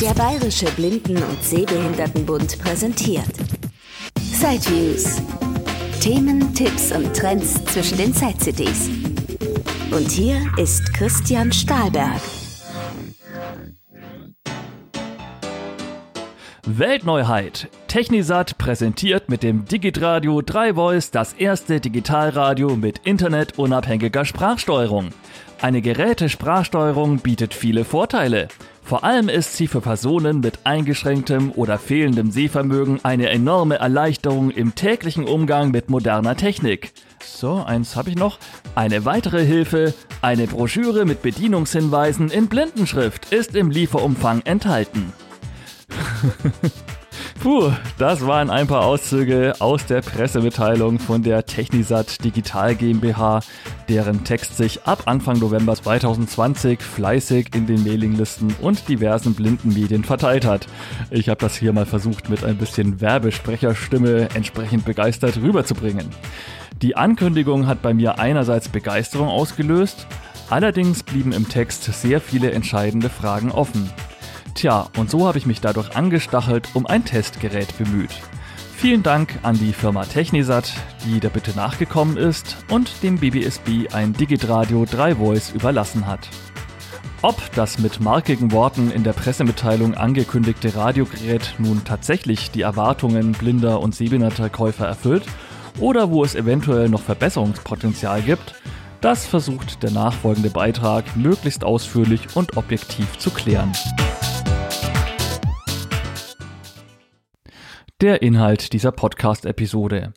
Der Bayerische Blinden- und Sehbehindertenbund präsentiert Sideviews. Themen, Tipps und Trends zwischen den Side-CDs. Und hier ist Christian Stahlberg. Weltneuheit. Technisat präsentiert mit dem Digitradio 3 Voice das erste Digitalradio mit internetunabhängiger Sprachsteuerung. Eine Gerätesprachsteuerung bietet viele Vorteile. Vor allem ist sie für Personen mit eingeschränktem oder fehlendem Sehvermögen eine enorme Erleichterung im täglichen Umgang mit moderner Technik. So, eins habe ich noch. Eine weitere Hilfe, eine Broschüre mit Bedienungshinweisen in Blindenschrift ist im Lieferumfang enthalten. Puh, das waren ein paar Auszüge aus der Pressemitteilung von der Technisat Digital GmbH, deren Text sich ab Anfang November 2020 fleißig in den Mailinglisten und diversen blinden Medien verteilt hat. Ich habe das hier mal versucht mit ein bisschen Werbesprecherstimme entsprechend begeistert rüberzubringen. Die Ankündigung hat bei mir einerseits Begeisterung ausgelöst, allerdings blieben im Text sehr viele entscheidende Fragen offen. Tja, und so habe ich mich dadurch angestachelt um ein Testgerät bemüht. Vielen Dank an die Firma Technisat, die der Bitte nachgekommen ist und dem BBSB ein Digitradio 3 Voice überlassen hat. Ob das mit markigen Worten in der Pressemitteilung angekündigte Radiogerät nun tatsächlich die Erwartungen blinder und sehbehinderter Käufer erfüllt oder wo es eventuell noch Verbesserungspotenzial gibt, das versucht der nachfolgende Beitrag möglichst ausführlich und objektiv zu klären. Der Inhalt dieser Podcast-Episode.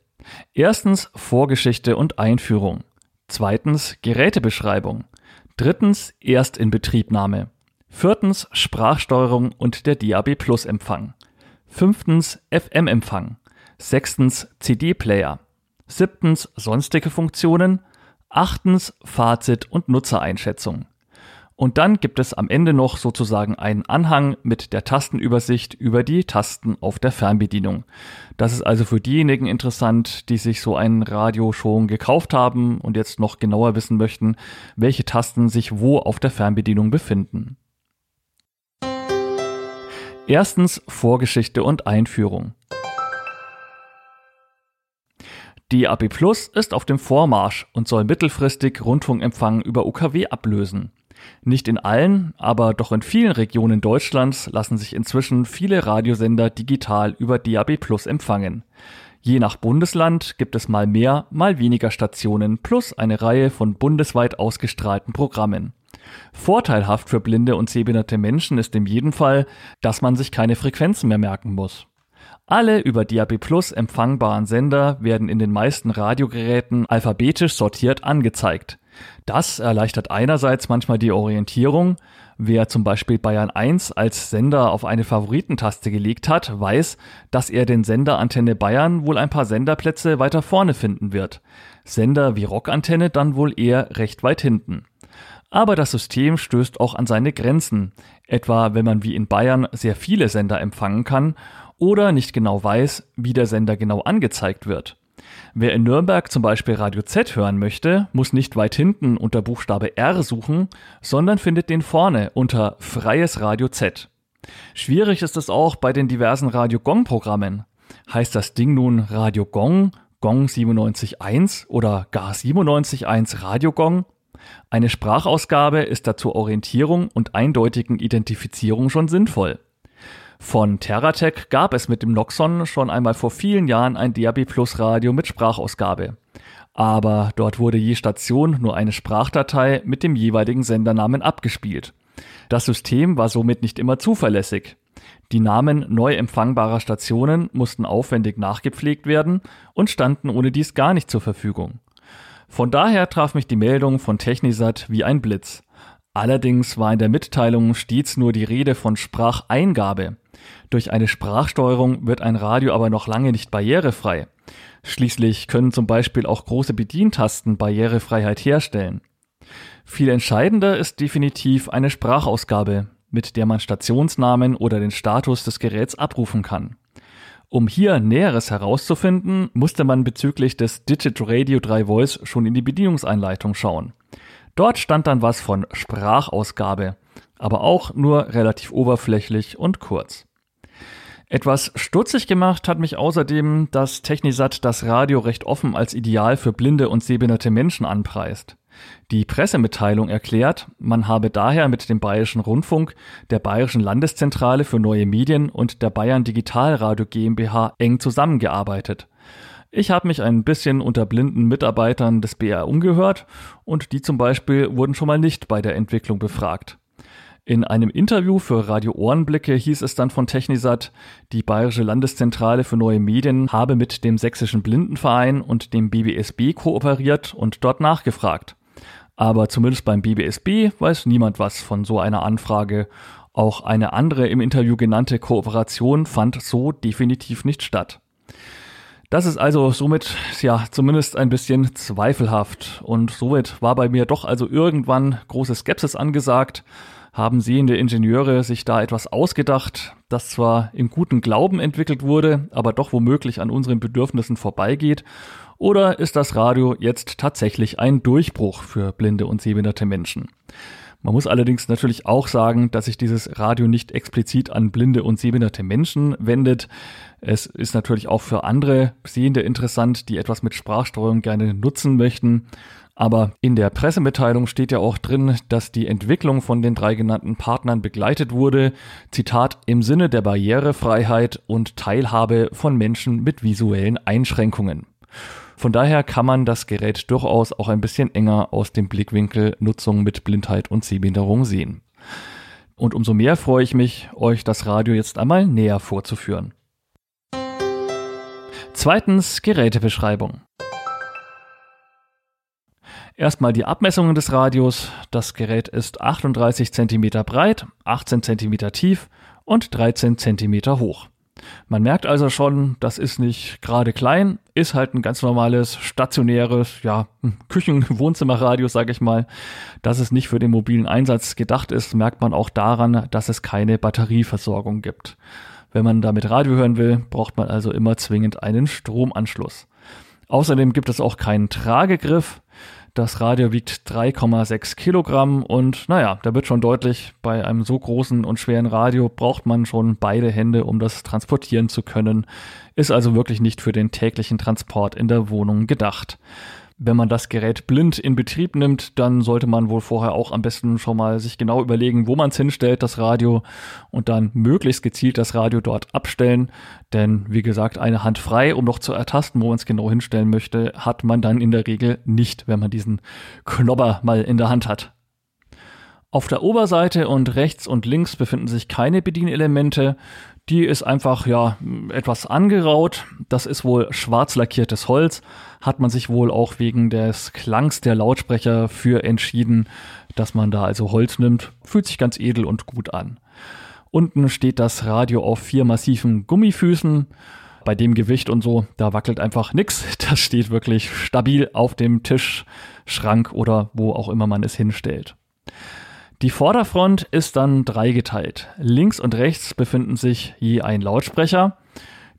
Erstens Vorgeschichte und Einführung. Zweitens Gerätebeschreibung. Drittens Erstinbetriebnahme. Viertens Sprachsteuerung und der DAB Plus Empfang. Fünftens FM-Empfang. Sechstens CD-Player. Siebtens sonstige Funktionen. Achtens Fazit und Nutzereinschätzung. Und dann gibt es am Ende noch sozusagen einen Anhang mit der Tastenübersicht über die Tasten auf der Fernbedienung. Das ist also für diejenigen interessant, die sich so ein Radio schon gekauft haben und jetzt noch genauer wissen möchten, welche Tasten sich wo auf der Fernbedienung befinden. Erstens Vorgeschichte und Einführung. Die AB Plus ist auf dem Vormarsch und soll mittelfristig Rundfunkempfang über UKW ablösen. Nicht in allen, aber doch in vielen Regionen Deutschlands lassen sich inzwischen viele Radiosender digital über DAB Plus empfangen. Je nach Bundesland gibt es mal mehr, mal weniger Stationen plus eine Reihe von bundesweit ausgestrahlten Programmen. Vorteilhaft für blinde und sehbehinderte Menschen ist in jedem Fall, dass man sich keine Frequenzen mehr merken muss. Alle über DAB Plus empfangbaren Sender werden in den meisten Radiogeräten alphabetisch sortiert angezeigt. Das erleichtert einerseits manchmal die Orientierung. Wer zum Beispiel Bayern 1 als Sender auf eine Favoritentaste gelegt hat, weiß, dass er den Sender Antenne Bayern wohl ein paar Senderplätze weiter vorne finden wird. Sender wie Rockantenne dann wohl eher recht weit hinten. Aber das System stößt auch an seine Grenzen, etwa wenn man wie in Bayern sehr viele Sender empfangen kann oder nicht genau weiß, wie der Sender genau angezeigt wird. Wer in Nürnberg zum Beispiel Radio Z hören möchte, muss nicht weit hinten unter Buchstabe R suchen, sondern findet den vorne unter Freies Radio Z. Schwierig ist es auch bei den diversen Radio Gong Programmen. Heißt das Ding nun Radio Gong, Gong 97.1 oder gar 97.1 Radio Gong? Eine Sprachausgabe ist dazu Orientierung und eindeutigen Identifizierung schon sinnvoll. Von Terratec gab es mit dem Noxon schon einmal vor vielen Jahren ein DAB Plus Radio mit Sprachausgabe. Aber dort wurde je Station nur eine Sprachdatei mit dem jeweiligen Sendernamen abgespielt. Das System war somit nicht immer zuverlässig. Die Namen neu empfangbarer Stationen mussten aufwendig nachgepflegt werden und standen ohne dies gar nicht zur Verfügung. Von daher traf mich die Meldung von Technisat wie ein Blitz. Allerdings war in der Mitteilung stets nur die Rede von Spracheingabe. Durch eine Sprachsteuerung wird ein Radio aber noch lange nicht barrierefrei. Schließlich können zum Beispiel auch große Bedientasten Barrierefreiheit herstellen. Viel entscheidender ist definitiv eine Sprachausgabe, mit der man Stationsnamen oder den Status des Geräts abrufen kann. Um hier Näheres herauszufinden, musste man bezüglich des Digit Radio 3 Voice schon in die Bedienungseinleitung schauen. Dort stand dann was von Sprachausgabe, aber auch nur relativ oberflächlich und kurz. Etwas stutzig gemacht hat mich außerdem, dass Technisat das Radio recht offen als Ideal für blinde und sehbehinderte Menschen anpreist. Die Pressemitteilung erklärt, man habe daher mit dem Bayerischen Rundfunk, der Bayerischen Landeszentrale für neue Medien und der Bayern Digitalradio GmbH eng zusammengearbeitet. Ich habe mich ein bisschen unter blinden Mitarbeitern des BR umgehört und die zum Beispiel wurden schon mal nicht bei der Entwicklung befragt. In einem Interview für Radio Ohrenblicke hieß es dann von Technisat, die Bayerische Landeszentrale für neue Medien habe mit dem Sächsischen Blindenverein und dem BBSB kooperiert und dort nachgefragt. Aber zumindest beim BBSB weiß niemand was von so einer Anfrage. Auch eine andere im Interview genannte Kooperation fand so definitiv nicht statt. Das ist also somit, ja, zumindest ein bisschen zweifelhaft. Und somit war bei mir doch also irgendwann große Skepsis angesagt haben sehende Ingenieure sich da etwas ausgedacht, das zwar im guten Glauben entwickelt wurde, aber doch womöglich an unseren Bedürfnissen vorbeigeht? Oder ist das Radio jetzt tatsächlich ein Durchbruch für blinde und sehbehinderte Menschen? Man muss allerdings natürlich auch sagen, dass sich dieses Radio nicht explizit an blinde und sehbehinderte Menschen wendet. Es ist natürlich auch für andere Sehende interessant, die etwas mit Sprachsteuerung gerne nutzen möchten. Aber in der Pressemitteilung steht ja auch drin, dass die Entwicklung von den drei genannten Partnern begleitet wurde, Zitat, im Sinne der Barrierefreiheit und Teilhabe von Menschen mit visuellen Einschränkungen. Von daher kann man das Gerät durchaus auch ein bisschen enger aus dem Blickwinkel Nutzung mit Blindheit und Sehbehinderung sehen. Und umso mehr freue ich mich, euch das Radio jetzt einmal näher vorzuführen. Zweitens Gerätebeschreibung. Erstmal die Abmessungen des Radios. Das Gerät ist 38 cm breit, 18 cm tief und 13 cm hoch. Man merkt also schon, das ist nicht gerade klein, ist halt ein ganz normales, stationäres, ja, Küchen-Wohnzimmerradio, sage ich mal. Dass es nicht für den mobilen Einsatz gedacht ist, merkt man auch daran, dass es keine Batterieversorgung gibt. Wenn man damit Radio hören will, braucht man also immer zwingend einen Stromanschluss. Außerdem gibt es auch keinen Tragegriff. Das Radio wiegt 3,6 Kilogramm und naja, da wird schon deutlich, bei einem so großen und schweren Radio braucht man schon beide Hände, um das transportieren zu können. Ist also wirklich nicht für den täglichen Transport in der Wohnung gedacht. Wenn man das Gerät blind in Betrieb nimmt, dann sollte man wohl vorher auch am besten schon mal sich genau überlegen, wo man es hinstellt, das Radio, und dann möglichst gezielt das Radio dort abstellen. Denn wie gesagt, eine Hand frei, um noch zu ertasten, wo man es genau hinstellen möchte, hat man dann in der Regel nicht, wenn man diesen Knobber mal in der Hand hat. Auf der Oberseite und rechts und links befinden sich keine Bedienelemente. Die ist einfach, ja, etwas angeraut. Das ist wohl schwarz lackiertes Holz. Hat man sich wohl auch wegen des Klangs der Lautsprecher für entschieden, dass man da also Holz nimmt. Fühlt sich ganz edel und gut an. Unten steht das Radio auf vier massiven Gummifüßen. Bei dem Gewicht und so, da wackelt einfach nix. Das steht wirklich stabil auf dem Tisch, Schrank oder wo auch immer man es hinstellt. Die Vorderfront ist dann dreigeteilt. Links und rechts befinden sich je ein Lautsprecher.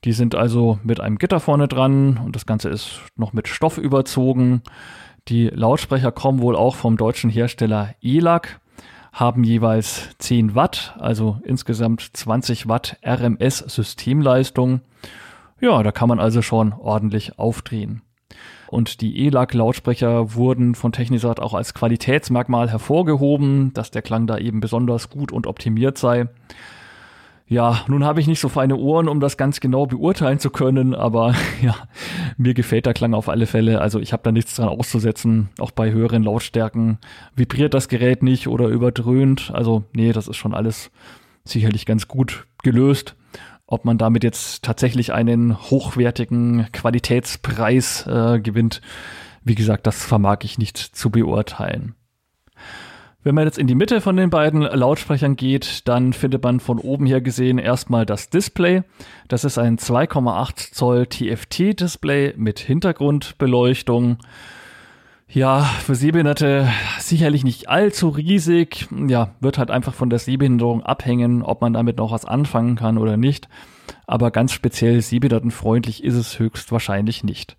Die sind also mit einem Gitter vorne dran und das Ganze ist noch mit Stoff überzogen. Die Lautsprecher kommen wohl auch vom deutschen Hersteller ELAC, haben jeweils 10 Watt, also insgesamt 20 Watt RMS Systemleistung. Ja, da kann man also schon ordentlich aufdrehen. Und die ELAC-Lautsprecher wurden von Technisat auch als Qualitätsmerkmal hervorgehoben, dass der Klang da eben besonders gut und optimiert sei. Ja, nun habe ich nicht so feine Ohren, um das ganz genau beurteilen zu können, aber ja, mir gefällt der Klang auf alle Fälle. Also ich habe da nichts dran auszusetzen. Auch bei höheren Lautstärken vibriert das Gerät nicht oder überdröhnt. Also nee, das ist schon alles sicherlich ganz gut gelöst. Ob man damit jetzt tatsächlich einen hochwertigen Qualitätspreis äh, gewinnt, wie gesagt, das vermag ich nicht zu beurteilen. Wenn man jetzt in die Mitte von den beiden Lautsprechern geht, dann findet man von oben her gesehen erstmal das Display. Das ist ein 2,8 Zoll TFT-Display mit Hintergrundbeleuchtung. Ja, für Sehbehinderte sicherlich nicht allzu riesig. Ja, wird halt einfach von der Sehbehinderung abhängen, ob man damit noch was anfangen kann oder nicht. Aber ganz speziell sehbehindertenfreundlich ist es höchstwahrscheinlich nicht.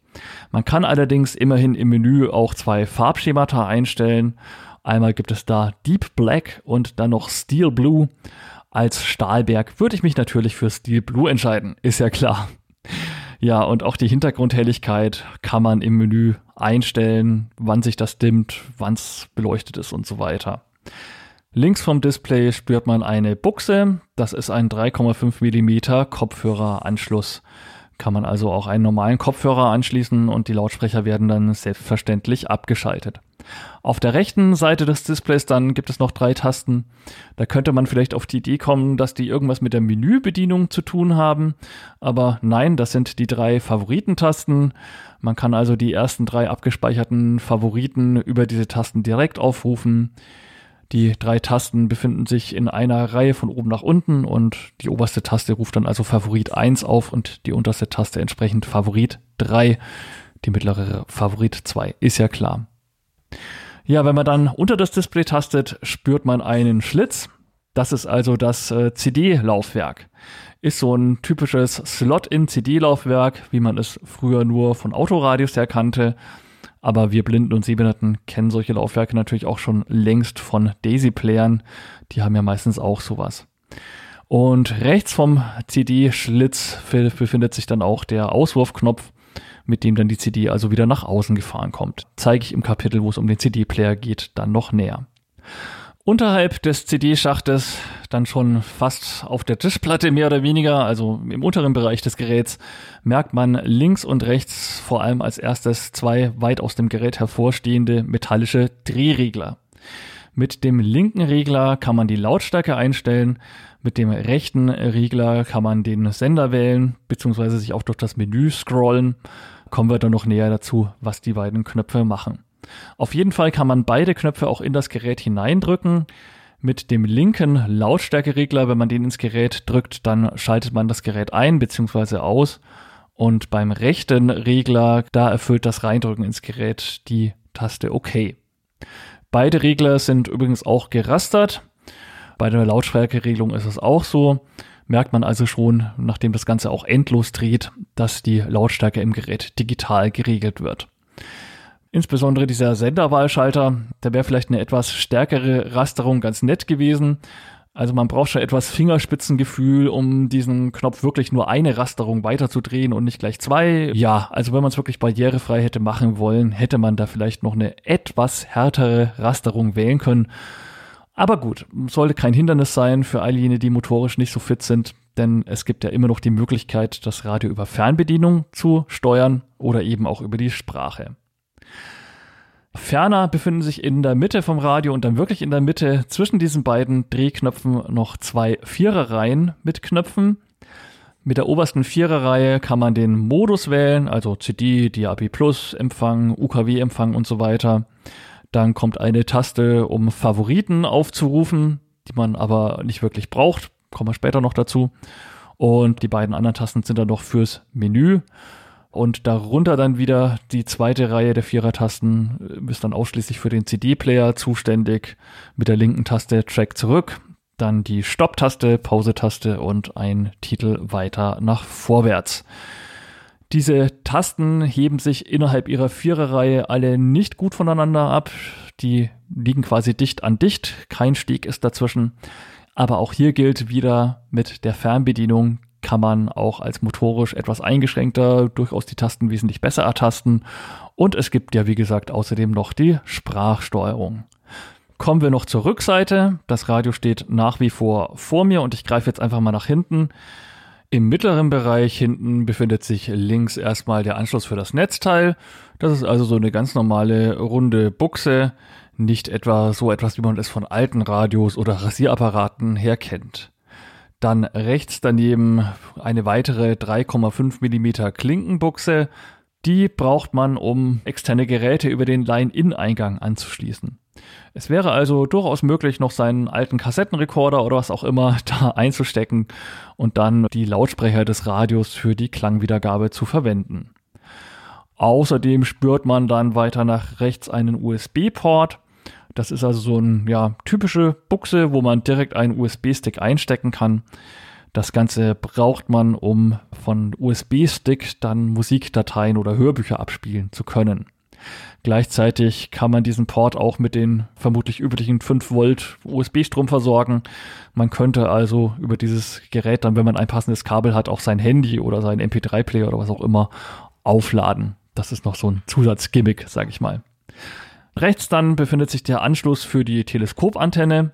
Man kann allerdings immerhin im Menü auch zwei Farbschemata einstellen. Einmal gibt es da Deep Black und dann noch Steel Blue. Als Stahlberg würde ich mich natürlich für Steel Blue entscheiden, ist ja klar. Ja, und auch die Hintergrundhelligkeit kann man im Menü einstellen, wann sich das dimmt, wann es beleuchtet ist und so weiter. Links vom Display spürt man eine Buchse. Das ist ein 3,5 mm Kopfhöreranschluss. Kann man also auch einen normalen Kopfhörer anschließen und die Lautsprecher werden dann selbstverständlich abgeschaltet. Auf der rechten Seite des Displays dann gibt es noch drei Tasten. Da könnte man vielleicht auf die Idee kommen, dass die irgendwas mit der Menübedienung zu tun haben. Aber nein, das sind die drei Favoritentasten. Man kann also die ersten drei abgespeicherten Favoriten über diese Tasten direkt aufrufen. Die drei Tasten befinden sich in einer Reihe von oben nach unten und die oberste Taste ruft dann also Favorit 1 auf und die unterste Taste entsprechend Favorit 3. Die mittlere Favorit 2. Ist ja klar. Ja, wenn man dann unter das Display tastet, spürt man einen Schlitz. Das ist also das äh, CD-Laufwerk. Ist so ein typisches Slot-in-CD-Laufwerk, wie man es früher nur von Autoradios her kannte. Aber wir Blinden und Sehbehinderten kennen solche Laufwerke natürlich auch schon längst von Daisy-Playern. Die haben ja meistens auch sowas. Und rechts vom CD-Schlitz befindet sich dann auch der Auswurfknopf, mit dem dann die CD also wieder nach außen gefahren kommt. Zeige ich im Kapitel, wo es um den CD-Player geht, dann noch näher. Unterhalb des CD-Schachtes, dann schon fast auf der Tischplatte mehr oder weniger, also im unteren Bereich des Geräts, merkt man links und rechts vor allem als erstes zwei weit aus dem Gerät hervorstehende metallische Drehregler. Mit dem linken Regler kann man die Lautstärke einstellen, mit dem rechten Regler kann man den Sender wählen, beziehungsweise sich auch durch das Menü scrollen. Kommen wir dann noch näher dazu, was die beiden Knöpfe machen. Auf jeden Fall kann man beide Knöpfe auch in das Gerät hineindrücken. Mit dem linken Lautstärkeregler, wenn man den ins Gerät drückt, dann schaltet man das Gerät ein bzw. aus. Und beim rechten Regler, da erfüllt das Reindrücken ins Gerät die Taste OK. Beide Regler sind übrigens auch gerastert. Bei der Lautstärkeregelung ist es auch so. Merkt man also schon, nachdem das Ganze auch endlos dreht, dass die Lautstärke im Gerät digital geregelt wird. Insbesondere dieser Senderwahlschalter, da wäre vielleicht eine etwas stärkere Rasterung ganz nett gewesen. Also man braucht schon etwas Fingerspitzengefühl, um diesen Knopf wirklich nur eine Rasterung weiterzudrehen und nicht gleich zwei. Ja, also wenn man es wirklich barrierefrei hätte machen wollen, hätte man da vielleicht noch eine etwas härtere Rasterung wählen können. Aber gut, sollte kein Hindernis sein für all jene, die motorisch nicht so fit sind, denn es gibt ja immer noch die Möglichkeit, das Radio über Fernbedienung zu steuern oder eben auch über die Sprache. Ferner befinden sich in der Mitte vom Radio und dann wirklich in der Mitte zwischen diesen beiden Drehknöpfen noch zwei Viererreihen mit Knöpfen. Mit der obersten Viererreihe kann man den Modus wählen, also CD, DAB Plus, Empfang, UKW-Empfang und so weiter. Dann kommt eine Taste, um Favoriten aufzurufen, die man aber nicht wirklich braucht. Kommen wir später noch dazu. Und die beiden anderen Tasten sind dann noch fürs Menü. Und darunter dann wieder die zweite Reihe der Vierertasten ist dann ausschließlich für den CD-Player zuständig. Mit der linken Taste Track zurück, dann die Stopp-Taste, Pause-Taste und ein Titel weiter nach vorwärts. Diese Tasten heben sich innerhalb ihrer Viererreihe alle nicht gut voneinander ab. Die liegen quasi dicht an dicht, kein Steg ist dazwischen. Aber auch hier gilt wieder mit der Fernbedienung kann man auch als motorisch etwas eingeschränkter durchaus die Tasten wesentlich besser ertasten. Und es gibt ja, wie gesagt, außerdem noch die Sprachsteuerung. Kommen wir noch zur Rückseite. Das Radio steht nach wie vor vor mir und ich greife jetzt einfach mal nach hinten. Im mittleren Bereich hinten befindet sich links erstmal der Anschluss für das Netzteil. Das ist also so eine ganz normale runde Buchse, nicht etwa so etwas, wie man es von alten Radios oder Rasierapparaten her kennt. Dann rechts daneben eine weitere 3,5 mm Klinkenbuchse. Die braucht man, um externe Geräte über den Line-In-Eingang anzuschließen. Es wäre also durchaus möglich, noch seinen alten Kassettenrekorder oder was auch immer da einzustecken und dann die Lautsprecher des Radios für die Klangwiedergabe zu verwenden. Außerdem spürt man dann weiter nach rechts einen USB-Port das ist also so eine ja, typische Buchse, wo man direkt einen USB-Stick einstecken kann. Das Ganze braucht man, um von USB-Stick dann Musikdateien oder Hörbücher abspielen zu können. Gleichzeitig kann man diesen Port auch mit den vermutlich üblichen 5 Volt USB-Strom versorgen. Man könnte also über dieses Gerät dann, wenn man ein passendes Kabel hat, auch sein Handy oder sein MP3-Player oder was auch immer aufladen. Das ist noch so ein Zusatzgimmick, sage ich mal. Rechts dann befindet sich der Anschluss für die Teleskopantenne.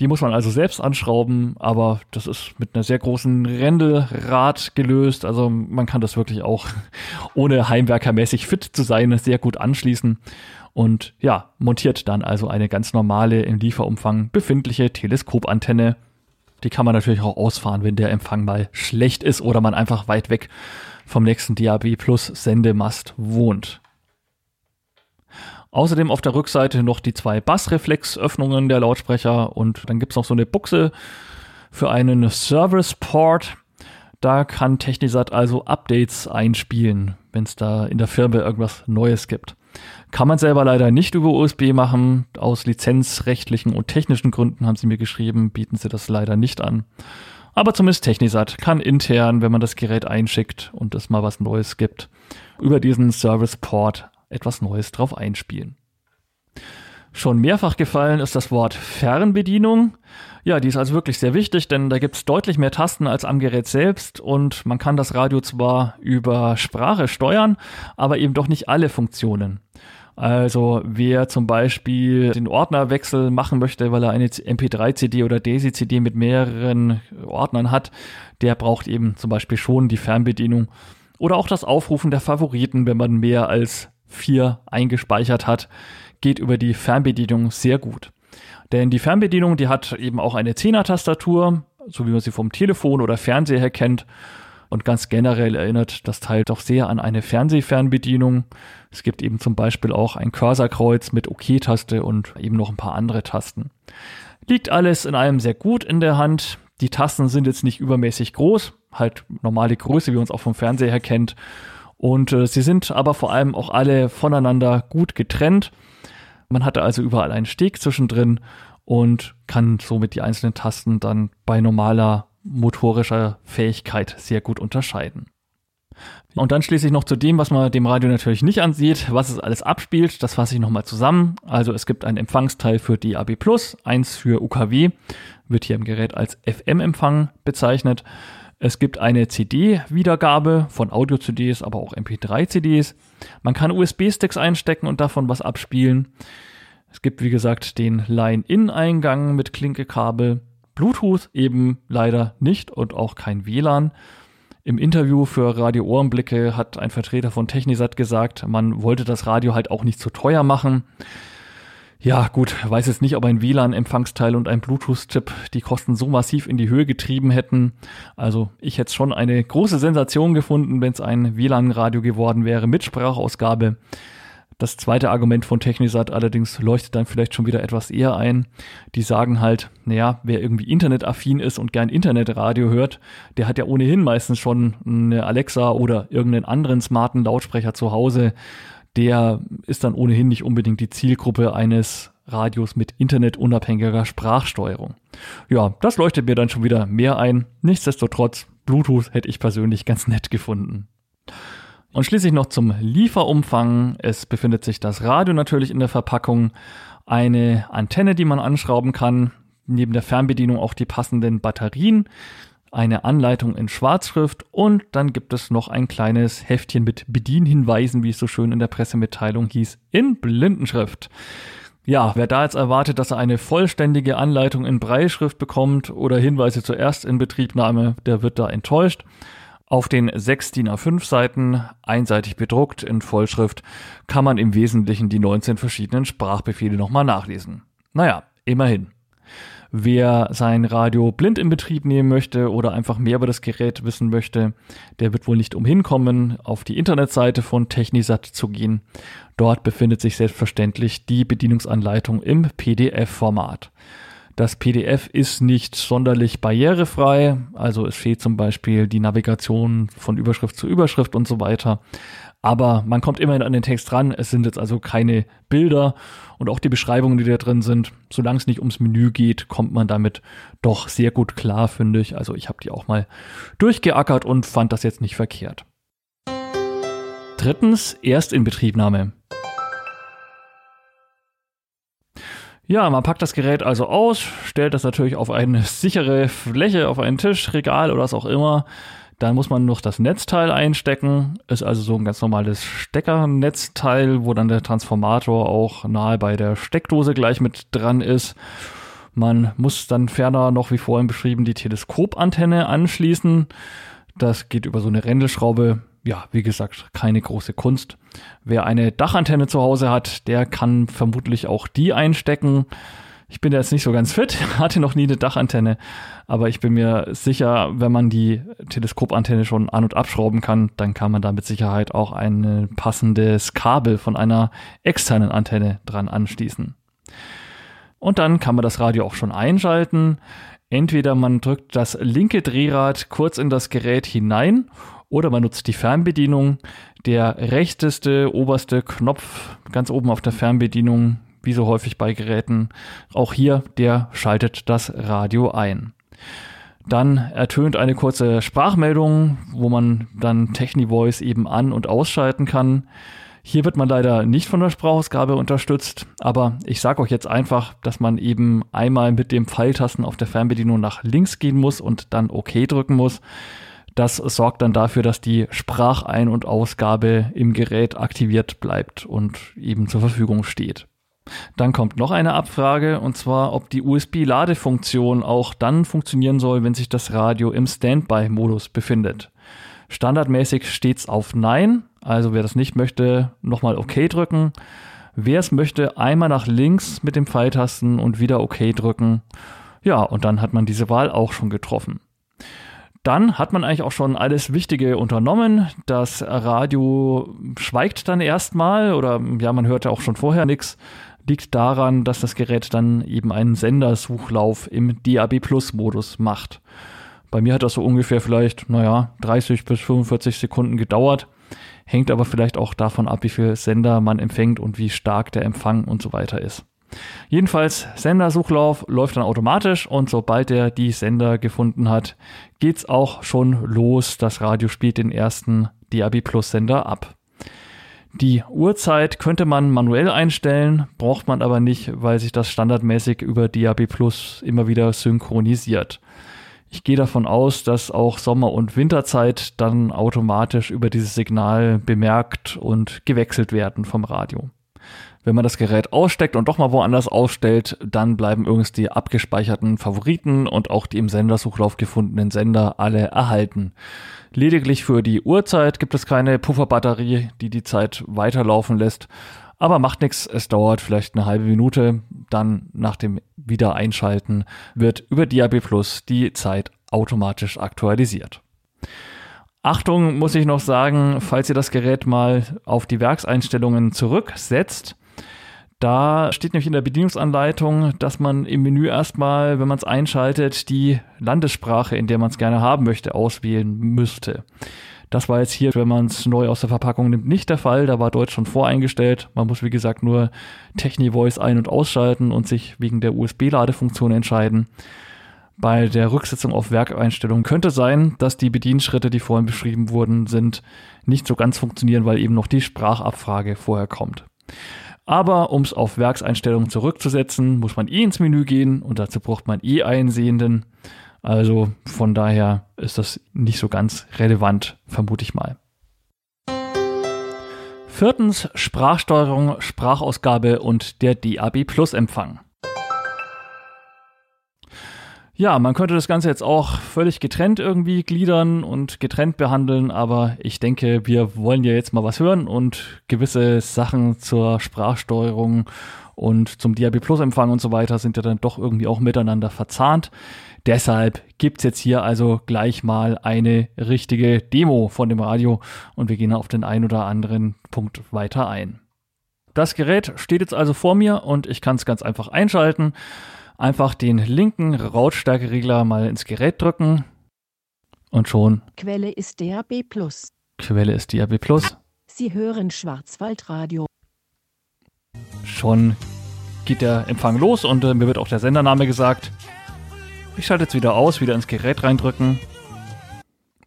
Die muss man also selbst anschrauben, aber das ist mit einer sehr großen Rändelrad gelöst. Also man kann das wirklich auch ohne heimwerkermäßig fit zu sein sehr gut anschließen. Und ja, montiert dann also eine ganz normale im Lieferumfang befindliche Teleskopantenne. Die kann man natürlich auch ausfahren, wenn der Empfang mal schlecht ist oder man einfach weit weg vom nächsten DAB Plus Sendemast wohnt. Außerdem auf der Rückseite noch die zwei Bassreflexöffnungen der Lautsprecher und dann gibt's noch so eine Buchse für einen Service Port. Da kann Technisat also Updates einspielen, wenn es da in der Firma irgendwas Neues gibt. Kann man selber leider nicht über USB machen. Aus lizenzrechtlichen und technischen Gründen haben sie mir geschrieben, bieten sie das leider nicht an. Aber zumindest Technisat kann intern, wenn man das Gerät einschickt und es mal was Neues gibt, über diesen Service Port etwas Neues drauf einspielen. Schon mehrfach gefallen ist das Wort Fernbedienung. Ja, die ist also wirklich sehr wichtig, denn da gibt es deutlich mehr Tasten als am Gerät selbst und man kann das Radio zwar über Sprache steuern, aber eben doch nicht alle Funktionen. Also wer zum Beispiel den Ordnerwechsel machen möchte, weil er eine MP3-CD oder DAISY-CD mit mehreren Ordnern hat, der braucht eben zum Beispiel schon die Fernbedienung. Oder auch das Aufrufen der Favoriten, wenn man mehr als 4 eingespeichert hat, geht über die Fernbedienung sehr gut. Denn die Fernbedienung, die hat eben auch eine 10er-Tastatur, so wie man sie vom Telefon oder Fernseher her kennt. Und ganz generell erinnert das Teil doch sehr an eine Fernsehfernbedienung. Es gibt eben zum Beispiel auch ein Cursorkreuz mit OK-Taste und eben noch ein paar andere Tasten. Liegt alles in allem sehr gut in der Hand. Die Tasten sind jetzt nicht übermäßig groß, halt normale Größe, wie man es auch vom Fernseher her kennt. Und äh, sie sind aber vor allem auch alle voneinander gut getrennt. Man hatte also überall einen Steg zwischendrin und kann somit die einzelnen Tasten dann bei normaler motorischer Fähigkeit sehr gut unterscheiden. Und dann schließlich noch zu dem, was man dem Radio natürlich nicht ansieht, was es alles abspielt. Das fasse ich nochmal zusammen. Also es gibt ein Empfangsteil für DAB+, eins für UKW, wird hier im Gerät als FM-Empfang bezeichnet. Es gibt eine CD-Wiedergabe von Audio-CDs, aber auch MP3-CDs. Man kann USB-Sticks einstecken und davon was abspielen. Es gibt, wie gesagt, den Line-In-Eingang mit Klinkekabel. Bluetooth eben leider nicht und auch kein WLAN. Im Interview für Radio Ohrenblicke hat ein Vertreter von Technisat gesagt, man wollte das Radio halt auch nicht zu teuer machen. Ja, gut, weiß jetzt nicht, ob ein WLAN-Empfangsteil und ein Bluetooth-Chip die Kosten so massiv in die Höhe getrieben hätten. Also ich hätte schon eine große Sensation gefunden, wenn es ein WLAN-Radio geworden wäre mit Sprachausgabe. Das zweite Argument von Technisat allerdings leuchtet dann vielleicht schon wieder etwas eher ein. Die sagen halt, naja, wer irgendwie internetaffin ist und gern Internetradio hört, der hat ja ohnehin meistens schon eine Alexa oder irgendeinen anderen smarten Lautsprecher zu Hause der ist dann ohnehin nicht unbedingt die Zielgruppe eines Radios mit internetunabhängiger Sprachsteuerung. Ja, das leuchtet mir dann schon wieder mehr ein. Nichtsdestotrotz, Bluetooth hätte ich persönlich ganz nett gefunden. Und schließlich noch zum Lieferumfang. Es befindet sich das Radio natürlich in der Verpackung, eine Antenne, die man anschrauben kann, neben der Fernbedienung auch die passenden Batterien, eine Anleitung in Schwarzschrift und dann gibt es noch ein kleines Heftchen mit Bedienhinweisen, wie es so schön in der Pressemitteilung hieß, in Blindenschrift. Ja, wer da jetzt erwartet, dass er eine vollständige Anleitung in Breitschrift bekommt oder Hinweise zur Erstinbetriebnahme, der wird da enttäuscht. Auf den sechs DIN A5 Seiten, einseitig bedruckt in Vollschrift, kann man im Wesentlichen die 19 verschiedenen Sprachbefehle nochmal nachlesen. Naja, immerhin. Wer sein Radio blind in Betrieb nehmen möchte oder einfach mehr über das Gerät wissen möchte, der wird wohl nicht umhin kommen, auf die Internetseite von Technisat zu gehen. Dort befindet sich selbstverständlich die Bedienungsanleitung im PDF-Format. Das PDF ist nicht sonderlich barrierefrei, also es fehlt zum Beispiel die Navigation von Überschrift zu Überschrift und so weiter aber man kommt immerhin an den Text ran. Es sind jetzt also keine Bilder und auch die Beschreibungen, die da drin sind. Solange es nicht ums Menü geht, kommt man damit doch sehr gut klar, finde ich. Also ich habe die auch mal durchgeackert und fand das jetzt nicht verkehrt. Drittens, Erstinbetriebnahme. Ja, man packt das Gerät also aus, stellt das natürlich auf eine sichere Fläche, auf einen Tisch, Regal oder was auch immer dann muss man noch das Netzteil einstecken. Ist also so ein ganz normales Steckernetzteil, wo dann der Transformator auch nahe bei der Steckdose gleich mit dran ist. Man muss dann ferner noch, wie vorhin beschrieben, die Teleskopantenne anschließen. Das geht über so eine Rändelschraube. Ja, wie gesagt, keine große Kunst. Wer eine Dachantenne zu Hause hat, der kann vermutlich auch die einstecken. Ich bin jetzt nicht so ganz fit, hatte noch nie eine Dachantenne, aber ich bin mir sicher, wenn man die Teleskopantenne schon an- und abschrauben kann, dann kann man da mit Sicherheit auch ein passendes Kabel von einer externen Antenne dran anschließen. Und dann kann man das Radio auch schon einschalten. Entweder man drückt das linke Drehrad kurz in das Gerät hinein oder man nutzt die Fernbedienung. Der rechteste, oberste Knopf ganz oben auf der Fernbedienung, wie so häufig bei Geräten, auch hier, der schaltet das Radio ein. Dann ertönt eine kurze Sprachmeldung, wo man dann TechniVoice eben an- und ausschalten kann. Hier wird man leider nicht von der Sprachausgabe unterstützt, aber ich sage euch jetzt einfach, dass man eben einmal mit dem Pfeiltasten auf der Fernbedienung nach links gehen muss und dann OK drücken muss. Das sorgt dann dafür, dass die Sprachein- und Ausgabe im Gerät aktiviert bleibt und eben zur Verfügung steht. Dann kommt noch eine Abfrage und zwar, ob die USB-Ladefunktion auch dann funktionieren soll, wenn sich das Radio im Standby-Modus befindet. Standardmäßig steht es auf Nein, also wer das nicht möchte, nochmal OK drücken. Wer es möchte, einmal nach links mit dem Pfeiltasten und wieder OK drücken. Ja, und dann hat man diese Wahl auch schon getroffen. Dann hat man eigentlich auch schon alles Wichtige unternommen. Das Radio schweigt dann erstmal oder ja, man hörte auch schon vorher nichts. Liegt daran, dass das Gerät dann eben einen Sendersuchlauf im DAB Plus Modus macht. Bei mir hat das so ungefähr vielleicht, naja, 30 bis 45 Sekunden gedauert. Hängt aber vielleicht auch davon ab, wie viel Sender man empfängt und wie stark der Empfang und so weiter ist. Jedenfalls, Sendersuchlauf läuft dann automatisch und sobald er die Sender gefunden hat, geht's auch schon los. Das Radio spielt den ersten DAB Plus Sender ab. Die Uhrzeit könnte man manuell einstellen, braucht man aber nicht, weil sich das standardmäßig über DAB Plus immer wieder synchronisiert. Ich gehe davon aus, dass auch Sommer- und Winterzeit dann automatisch über dieses Signal bemerkt und gewechselt werden vom Radio. Wenn man das Gerät aussteckt und doch mal woanders ausstellt, dann bleiben übrigens die abgespeicherten Favoriten und auch die im Sendersuchlauf gefundenen Sender alle erhalten. Lediglich für die Uhrzeit gibt es keine Pufferbatterie, die die Zeit weiterlaufen lässt. Aber macht nichts, es dauert vielleicht eine halbe Minute. Dann nach dem Wiedereinschalten wird über DAB Plus die Zeit automatisch aktualisiert. Achtung muss ich noch sagen, falls ihr das Gerät mal auf die Werkseinstellungen zurücksetzt, da steht nämlich in der Bedienungsanleitung, dass man im Menü erstmal, wenn man es einschaltet, die Landessprache, in der man es gerne haben möchte, auswählen müsste. Das war jetzt hier, wenn man es neu aus der Verpackung nimmt, nicht der Fall. Da war Deutsch schon voreingestellt. Man muss, wie gesagt, nur TechniVoice ein- und ausschalten und sich wegen der USB-Ladefunktion entscheiden. Bei der Rücksetzung auf Werkeinstellungen könnte sein, dass die Bedienschritte, die vorhin beschrieben wurden, sind, nicht so ganz funktionieren, weil eben noch die Sprachabfrage vorher kommt. Aber um es auf Werkseinstellungen zurückzusetzen, muss man eh ins Menü gehen und dazu braucht man eh Einsehenden. Also von daher ist das nicht so ganz relevant, vermute ich mal. Viertens Sprachsteuerung, Sprachausgabe und der DAB Plus Empfang. Ja, man könnte das Ganze jetzt auch völlig getrennt irgendwie gliedern und getrennt behandeln, aber ich denke, wir wollen ja jetzt mal was hören und gewisse Sachen zur Sprachsteuerung und zum DAB Plus Empfang und so weiter sind ja dann doch irgendwie auch miteinander verzahnt. Deshalb gibt's jetzt hier also gleich mal eine richtige Demo von dem Radio und wir gehen auf den einen oder anderen Punkt weiter ein. Das Gerät steht jetzt also vor mir und ich kann es ganz einfach einschalten. Einfach den linken Lautstärkeregler mal ins Gerät drücken und schon. Quelle ist DAB+. Quelle ist DAB+. Sie hören Schwarzwaldradio. Schon geht der Empfang los und äh, mir wird auch der Sendername gesagt. Ich schalte jetzt wieder aus, wieder ins Gerät reindrücken.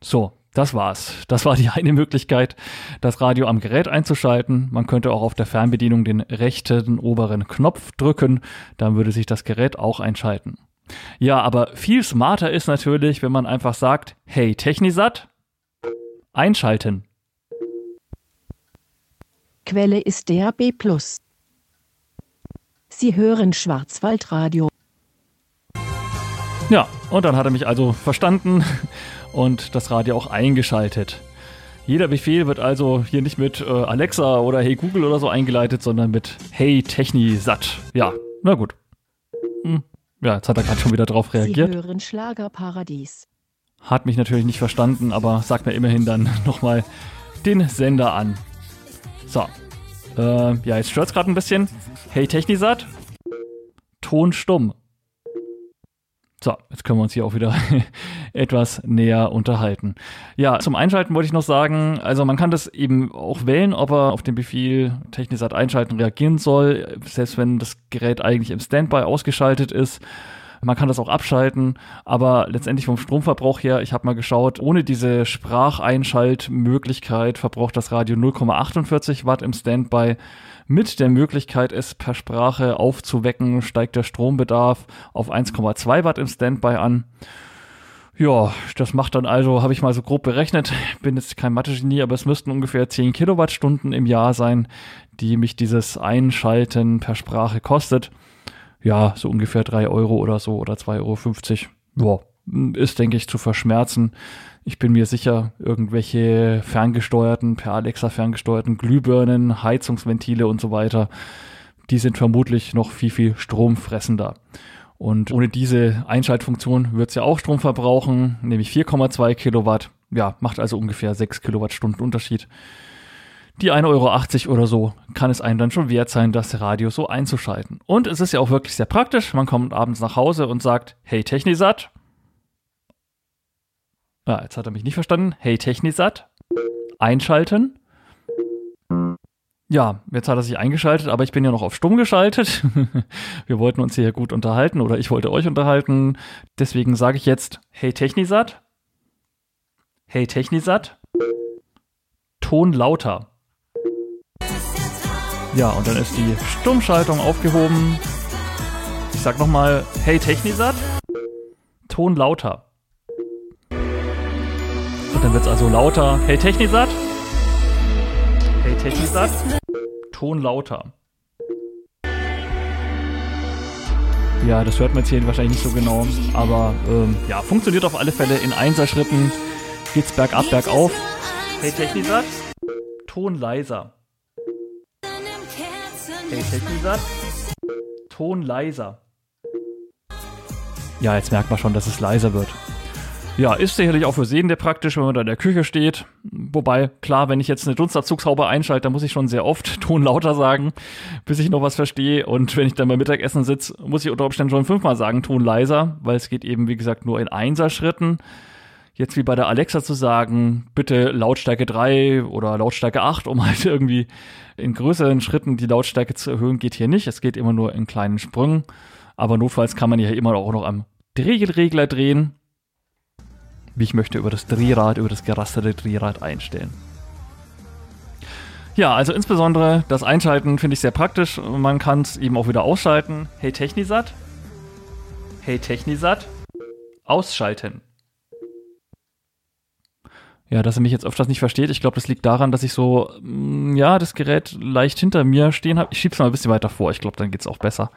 So, das war's. Das war die eine Möglichkeit, das Radio am Gerät einzuschalten. Man könnte auch auf der Fernbedienung den rechten oberen Knopf drücken, dann würde sich das Gerät auch einschalten. Ja, aber viel smarter ist natürlich, wenn man einfach sagt, hey Technisat, einschalten. Quelle ist der B+. Sie hören Schwarzwaldradio. Ja, und dann hat er mich also verstanden und das Radio auch eingeschaltet. Jeder Befehl wird also hier nicht mit äh, Alexa oder Hey Google oder so eingeleitet, sondern mit Hey Techni satt. Ja, na gut. Hm. Ja, jetzt hat er gerade schon wieder drauf reagiert. Sie hören Schlagerparadies. Hat mich natürlich nicht verstanden, aber sagt mir immerhin dann nochmal den Sender an. So. Äh, ja, jetzt stört es gerade ein bisschen. Hey Technisat. Ton stumm. So, jetzt können wir uns hier auch wieder etwas näher unterhalten. Ja, zum Einschalten wollte ich noch sagen, also man kann das eben auch wählen, ob er auf den Befehl Technisat einschalten reagieren soll, selbst wenn das Gerät eigentlich im Standby ausgeschaltet ist. Man kann das auch abschalten, aber letztendlich vom Stromverbrauch her, ich habe mal geschaut, ohne diese Spracheinschaltmöglichkeit verbraucht das Radio 0,48 Watt im Standby. Mit der Möglichkeit, es per Sprache aufzuwecken, steigt der Strombedarf auf 1,2 Watt im Standby an. Ja, das macht dann also, habe ich mal so grob berechnet, bin jetzt kein Mathe-Genie, aber es müssten ungefähr 10 Kilowattstunden im Jahr sein, die mich dieses Einschalten per Sprache kostet. Ja, so ungefähr 3 Euro oder so oder 2,50 Euro. Ja, ist, denke ich, zu verschmerzen. Ich bin mir sicher, irgendwelche ferngesteuerten, per Alexa ferngesteuerten Glühbirnen, Heizungsventile und so weiter, die sind vermutlich noch viel, viel stromfressender. Und ohne diese Einschaltfunktion wird es ja auch Strom verbrauchen, nämlich 4,2 Kilowatt. Ja, macht also ungefähr 6 Kilowattstunden Unterschied. Die 1,80 Euro oder so kann es einem dann schon wert sein, das Radio so einzuschalten. Und es ist ja auch wirklich sehr praktisch. Man kommt abends nach Hause und sagt, hey Technisat, ja, jetzt hat er mich nicht verstanden. Hey Technisat. Einschalten. Ja, jetzt hat er sich eingeschaltet, aber ich bin ja noch auf stumm geschaltet. Wir wollten uns hier gut unterhalten oder ich wollte euch unterhalten. Deswegen sage ich jetzt Hey Technisat. Hey Technisat. Ton lauter. Ja, und dann ist die Stummschaltung aufgehoben. Ich sag nochmal Hey Technisat. Ton lauter. Dann wird es also lauter. Hey Technisat. Hey Technisat. Ton lauter. Ja, das hört man jetzt hier wahrscheinlich nicht so genau. Aber ähm, ja, funktioniert auf alle Fälle. In Einserschritten geht's bergab, bergauf. Hey Technisat. Ton leiser. Hey Technisat. Ton leiser. Ja, jetzt merkt man schon, dass es leiser wird. Ja, ist sicherlich auch für Sehende praktisch, wenn man da in der Küche steht. Wobei, klar, wenn ich jetzt eine Dunstabzugshaube einschalte, dann muss ich schon sehr oft Ton lauter sagen, bis ich noch was verstehe. Und wenn ich dann beim Mittagessen sitze, muss ich unter Umständen schon fünfmal sagen, Ton leiser, weil es geht eben, wie gesagt, nur in Einserschritten. Jetzt wie bei der Alexa zu sagen, bitte Lautstärke 3 oder Lautstärke 8, um halt irgendwie in größeren Schritten die Lautstärke zu erhöhen, geht hier nicht. Es geht immer nur in kleinen Sprüngen. Aber notfalls kann man ja immer auch noch am Drehregler drehen wie ich möchte, über das Drehrad, über das gerasterte Drehrad einstellen. Ja, also insbesondere das Einschalten finde ich sehr praktisch. Man kann es eben auch wieder ausschalten. Hey Technisat. Hey Technisat. Ausschalten. Ja, dass er mich jetzt öfters nicht versteht. Ich glaube, das liegt daran, dass ich so, mm, ja, das Gerät leicht hinter mir stehen habe. Ich schiebe es mal ein bisschen weiter vor. Ich glaube, dann geht es auch besser.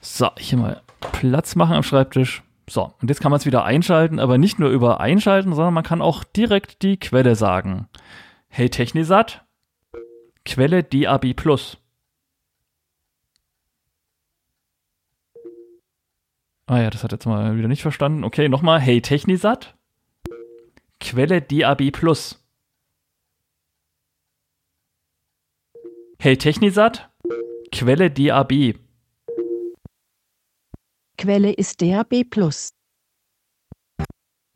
So, hier mal Platz machen am Schreibtisch. So, und jetzt kann man es wieder einschalten, aber nicht nur über Einschalten, sondern man kann auch direkt die Quelle sagen. Hey Technisat, Quelle DAB+. Ah ja, das hat jetzt mal wieder nicht verstanden. Okay, nochmal. Hey Technisat, Quelle DAB+. Hey Technisat, Quelle DAB. Quelle ist DAB+.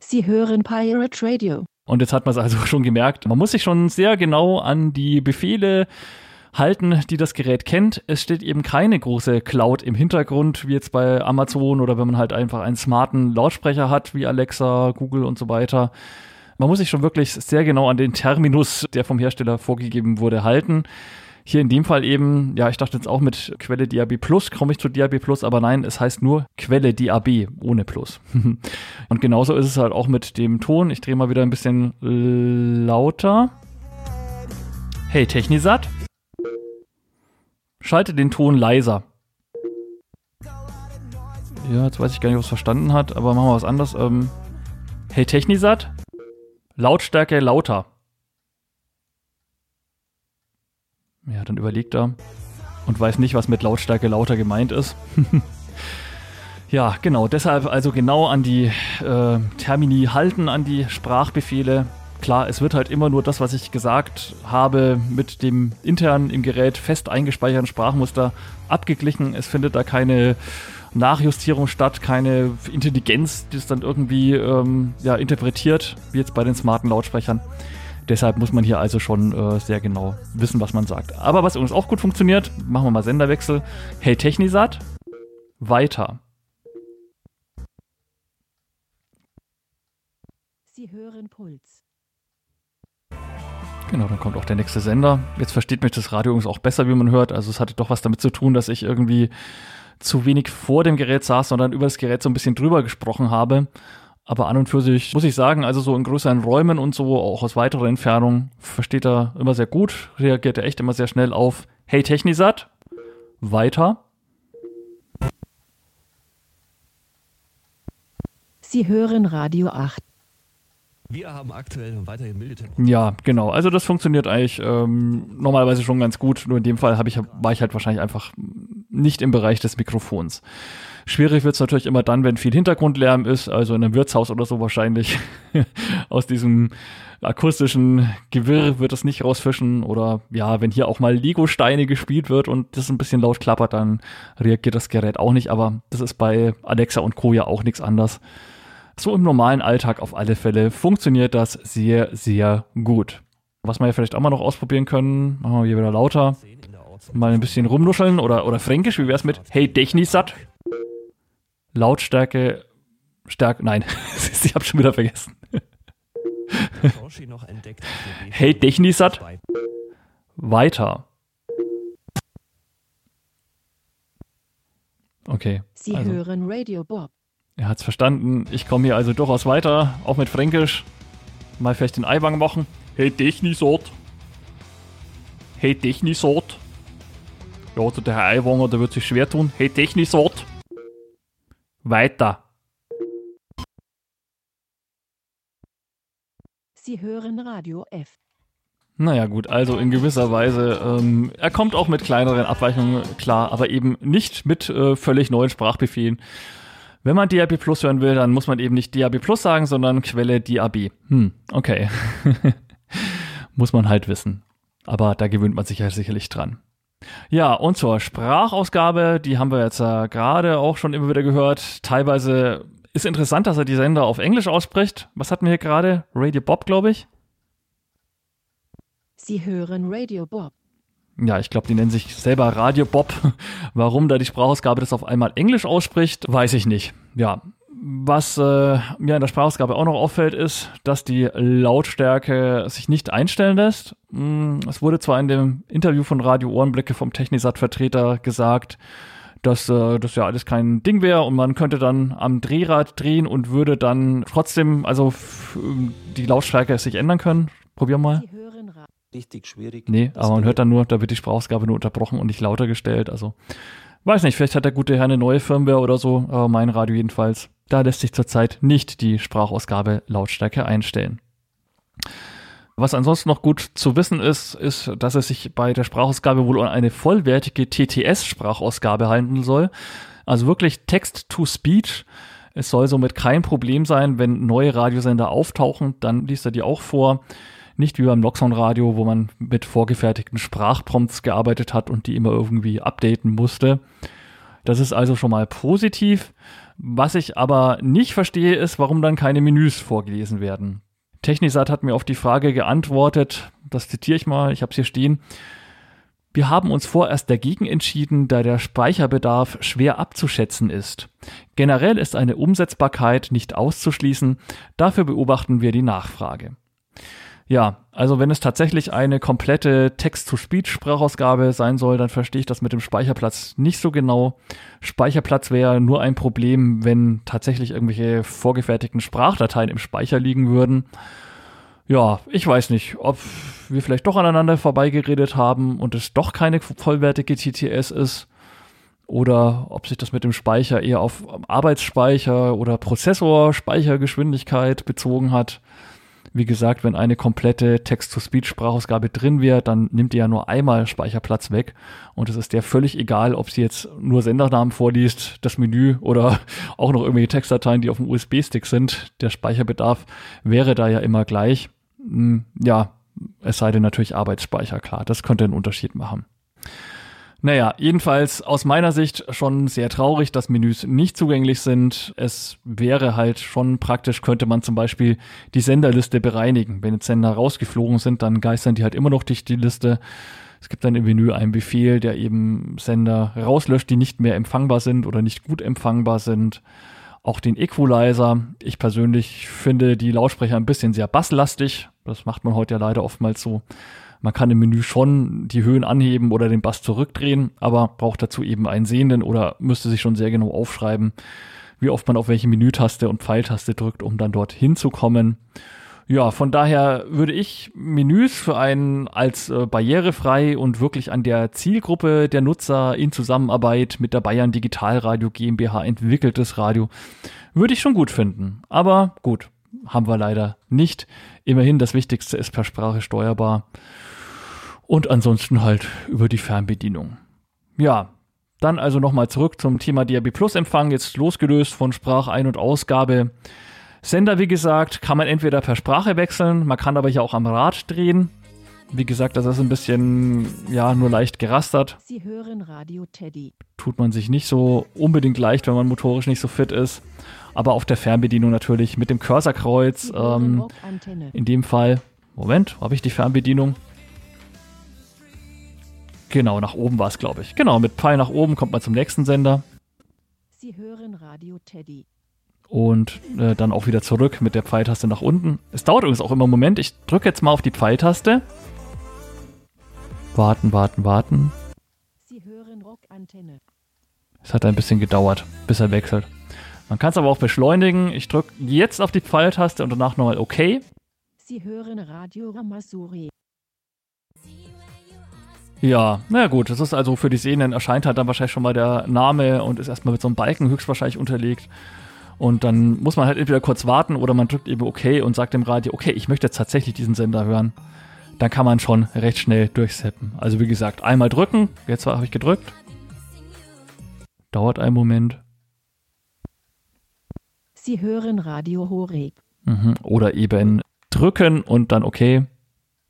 Sie hören Pirate Radio. Und jetzt hat man es also schon gemerkt, man muss sich schon sehr genau an die Befehle halten, die das Gerät kennt. Es steht eben keine große Cloud im Hintergrund, wie jetzt bei Amazon oder wenn man halt einfach einen smarten Lautsprecher hat, wie Alexa, Google und so weiter. Man muss sich schon wirklich sehr genau an den Terminus, der vom Hersteller vorgegeben wurde, halten. Hier in dem Fall eben, ja, ich dachte jetzt auch mit Quelle DAB Plus komme ich zu DAB Plus, aber nein, es heißt nur Quelle DAB ohne Plus. Und genauso ist es halt auch mit dem Ton. Ich drehe mal wieder ein bisschen lauter. Hey Technisat, schalte den Ton leiser. Ja, jetzt weiß ich gar nicht, ob verstanden hat, aber machen wir was anderes. Ähm, hey Technisat, Lautstärke lauter. Ja, dann überlegt er und weiß nicht, was mit Lautstärke lauter gemeint ist. ja, genau, deshalb also genau an die äh, Termini halten, an die Sprachbefehle. Klar, es wird halt immer nur das, was ich gesagt habe, mit dem intern im Gerät fest eingespeicherten Sprachmuster abgeglichen. Es findet da keine Nachjustierung statt, keine Intelligenz, die es dann irgendwie ähm, ja, interpretiert, wie jetzt bei den smarten Lautsprechern. Deshalb muss man hier also schon äh, sehr genau wissen, was man sagt. Aber was übrigens auch gut funktioniert, machen wir mal Senderwechsel. Hey Technisat, weiter. Sie hören Puls. Genau, dann kommt auch der nächste Sender. Jetzt versteht mich das Radio übrigens auch besser, wie man hört. Also es hatte doch was damit zu tun, dass ich irgendwie zu wenig vor dem Gerät saß, sondern über das Gerät so ein bisschen drüber gesprochen habe. Aber an und für sich muss ich sagen, also so in größeren Räumen und so, auch aus weiterer Entfernung, versteht er immer sehr gut, reagiert er echt immer sehr schnell auf Hey Technisat, weiter. Sie hören Radio 8. Wir haben aktuell weiterhin milde Ja, genau. Also das funktioniert eigentlich ähm, normalerweise schon ganz gut. Nur in dem Fall ich, war ich halt wahrscheinlich einfach nicht im Bereich des Mikrofons. Schwierig wird es natürlich immer dann, wenn viel Hintergrundlärm ist, also in einem Wirtshaus oder so wahrscheinlich. Aus diesem akustischen Gewirr wird es nicht rausfischen. Oder ja, wenn hier auch mal Lego-Steine gespielt wird und das ein bisschen laut klappert, dann reagiert das Gerät auch nicht. Aber das ist bei Alexa und Co. ja auch nichts anders. So im normalen Alltag auf alle Fälle funktioniert das sehr, sehr gut. Was wir ja vielleicht auch mal noch ausprobieren können, machen wir hier wieder lauter. Mal ein bisschen rumnuscheln oder, oder fränkisch, wie wär's mit Hey Technisat? Lautstärke, Stärke, nein, ich hab schon wieder vergessen. hey Technisat? Weiter. Okay. Sie also. hören Radio Bob. Er hat's verstanden. Ich komme hier also durchaus weiter, auch mit Fränkisch. Mal vielleicht den Eiwang machen. Hey Technisot. Hey Technisot. Ja, also der Herr Eiwanger, der wird sich schwer tun. Hey Technisot. Weiter. Sie hören Radio F. Naja gut, also in gewisser Weise, ähm, er kommt auch mit kleineren Abweichungen klar, aber eben nicht mit äh, völlig neuen Sprachbefehlen. Wenn man DAB Plus hören will, dann muss man eben nicht DAB Plus sagen, sondern Quelle DAB. Hm, okay. muss man halt wissen. Aber da gewöhnt man sich ja sicherlich dran. Ja, und zur Sprachausgabe, die haben wir jetzt äh, gerade auch schon immer wieder gehört. Teilweise ist interessant, dass er die Sender auf Englisch ausspricht. Was hatten wir hier gerade? Radio Bob, glaube ich. Sie hören Radio Bob ja, ich glaube, die nennen sich selber Radio Bob. Warum da die Sprachausgabe das auf einmal Englisch ausspricht, weiß ich nicht. Ja, was äh, mir in der Sprachausgabe auch noch auffällt, ist, dass die Lautstärke sich nicht einstellen lässt. Hm, es wurde zwar in dem Interview von Radio Ohrenblicke vom Technisat-Vertreter gesagt, dass äh, das ja alles kein Ding wäre und man könnte dann am Drehrad drehen und würde dann trotzdem, also die Lautstärke sich ändern können. Probier mal richtig schwierig. Nee, aber man hört dann nur, da wird die Sprachausgabe nur unterbrochen und nicht lauter gestellt. Also, weiß nicht, vielleicht hat der gute Herr eine neue Firmware oder so, aber mein Radio jedenfalls. Da lässt sich zurzeit nicht die Sprachausgabe Lautstärke einstellen. Was ansonsten noch gut zu wissen ist, ist, dass es sich bei der Sprachausgabe wohl um eine vollwertige TTS-Sprachausgabe handeln soll. Also wirklich Text-to-Speech. Es soll somit kein Problem sein, wenn neue Radiosender auftauchen, dann liest er die auch vor. Nicht wie beim Noxon Radio, wo man mit vorgefertigten Sprachprompts gearbeitet hat und die immer irgendwie updaten musste. Das ist also schon mal positiv. Was ich aber nicht verstehe, ist, warum dann keine Menüs vorgelesen werden. Technisat hat mir auf die Frage geantwortet, das zitiere ich mal, ich habe es hier stehen. Wir haben uns vorerst dagegen entschieden, da der Speicherbedarf schwer abzuschätzen ist. Generell ist eine Umsetzbarkeit nicht auszuschließen, dafür beobachten wir die Nachfrage. Ja, also wenn es tatsächlich eine komplette Text-to-Speech-Sprachausgabe sein soll, dann verstehe ich das mit dem Speicherplatz nicht so genau. Speicherplatz wäre nur ein Problem, wenn tatsächlich irgendwelche vorgefertigten Sprachdateien im Speicher liegen würden. Ja, ich weiß nicht, ob wir vielleicht doch aneinander vorbeigeredet haben und es doch keine vollwertige TTS ist oder ob sich das mit dem Speicher eher auf Arbeitsspeicher oder Prozessorspeichergeschwindigkeit bezogen hat. Wie gesagt, wenn eine komplette Text-to-Speech-Sprachausgabe drin wäre, dann nimmt die ja nur einmal Speicherplatz weg. Und es ist der völlig egal, ob sie jetzt nur Sendernamen vorliest, das Menü oder auch noch irgendwelche Textdateien, die auf dem USB-Stick sind. Der Speicherbedarf wäre da ja immer gleich. Hm, ja, es sei denn natürlich Arbeitsspeicher, klar. Das könnte einen Unterschied machen. Naja, jedenfalls aus meiner Sicht schon sehr traurig, dass Menüs nicht zugänglich sind. Es wäre halt schon praktisch, könnte man zum Beispiel die Senderliste bereinigen. Wenn jetzt Sender rausgeflogen sind, dann geistern die halt immer noch durch die Liste. Es gibt dann im Menü einen Befehl, der eben Sender rauslöscht, die nicht mehr empfangbar sind oder nicht gut empfangbar sind. Auch den Equalizer. Ich persönlich finde die Lautsprecher ein bisschen sehr basslastig. Das macht man heute ja leider oftmals so. Man kann im Menü schon die Höhen anheben oder den Bass zurückdrehen, aber braucht dazu eben einen Sehenden oder müsste sich schon sehr genau aufschreiben, wie oft man auf welche Menütaste und Pfeiltaste drückt, um dann dort hinzukommen. Ja, von daher würde ich Menüs für einen als äh, barrierefrei und wirklich an der Zielgruppe der Nutzer in Zusammenarbeit mit der Bayern Digitalradio GmbH entwickeltes Radio, würde ich schon gut finden. Aber gut, haben wir leider nicht. Immerhin das Wichtigste ist per Sprache steuerbar und ansonsten halt über die Fernbedienung. Ja, dann also nochmal zurück zum Thema DAB Plus Empfang, jetzt losgelöst von Sprachein- und Ausgabe. Sender, wie gesagt, kann man entweder per Sprache wechseln, man kann aber hier auch am Rad drehen. Wie gesagt, das ist ein bisschen, ja, nur leicht gerastert. Sie hören Radio Teddy. Tut man sich nicht so unbedingt leicht, wenn man motorisch nicht so fit ist. Aber auf der Fernbedienung natürlich mit dem Cursorkreuz. Ähm, in dem Fall, Moment, habe ich die Fernbedienung? Genau, nach oben war es, glaube ich. Genau, mit Pfeil nach oben kommt man zum nächsten Sender. Sie hören Radio Teddy. Und äh, dann auch wieder zurück mit der Pfeiltaste nach unten. Es dauert übrigens auch immer einen Moment. Ich drücke jetzt mal auf die Pfeiltaste. Warten, warten, warten. Sie hören Rockantenne. Es hat ein bisschen gedauert, bis er wechselt. Man kann es aber auch beschleunigen. Ich drücke jetzt auf die Pfeiltaste und danach nochmal OK. Sie hören Radio Ramasuri. Ja, na gut, das ist also für die Sehenden erscheint halt dann wahrscheinlich schon mal der Name und ist erstmal mit so einem Balken höchstwahrscheinlich unterlegt. Und dann muss man halt entweder kurz warten oder man drückt eben OK und sagt dem Radio, okay, ich möchte jetzt tatsächlich diesen Sender hören. Dann kann man schon recht schnell durchseppen. Also wie gesagt, einmal drücken, jetzt habe ich gedrückt. Dauert einen Moment. Sie hören Radio Horeb. Mhm. Oder eben drücken und dann okay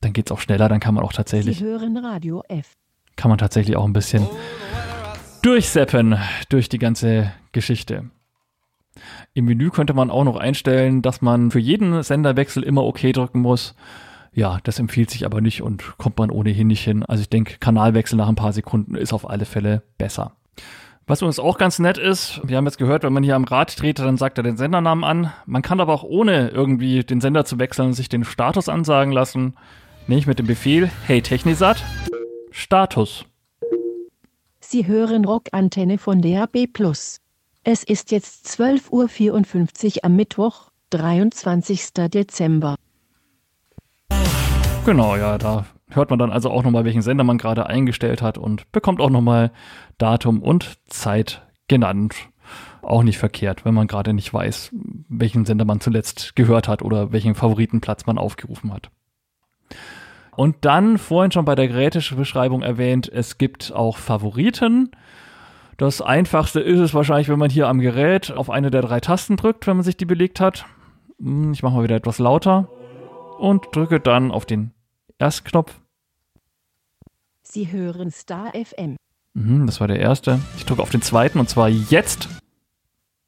dann geht es auch schneller, dann kann man auch tatsächlich. Sie hören Radio F. Kann man tatsächlich auch ein bisschen durchseppen durch die ganze Geschichte. Im Menü könnte man auch noch einstellen, dass man für jeden Senderwechsel immer OK drücken muss. Ja, das empfiehlt sich aber nicht und kommt man ohnehin nicht hin. Also ich denke, Kanalwechsel nach ein paar Sekunden ist auf alle Fälle besser. Was uns auch ganz nett ist, wir haben jetzt gehört, wenn man hier am Rad dreht, dann sagt er den Sendernamen an. Man kann aber auch ohne irgendwie den Sender zu wechseln sich den Status ansagen lassen. Nämlich mit dem Befehl Hey Technisat, Status. Sie hören Rockantenne von DAB+. Es ist jetzt 12.54 Uhr am Mittwoch, 23. Dezember. Genau, ja, da hört man dann also auch nochmal, welchen Sender man gerade eingestellt hat und bekommt auch nochmal Datum und Zeit genannt. Auch nicht verkehrt, wenn man gerade nicht weiß, welchen Sender man zuletzt gehört hat oder welchen Favoritenplatz man aufgerufen hat. Und dann vorhin schon bei der Gerätebeschreibung erwähnt, es gibt auch Favoriten. Das einfachste ist es wahrscheinlich, wenn man hier am Gerät auf eine der drei Tasten drückt, wenn man sich die belegt hat. Hm, ich mache mal wieder etwas lauter und drücke dann auf den Erstknopf. Sie hören Star FM. Mhm, das war der erste. Ich drücke auf den zweiten und zwar jetzt.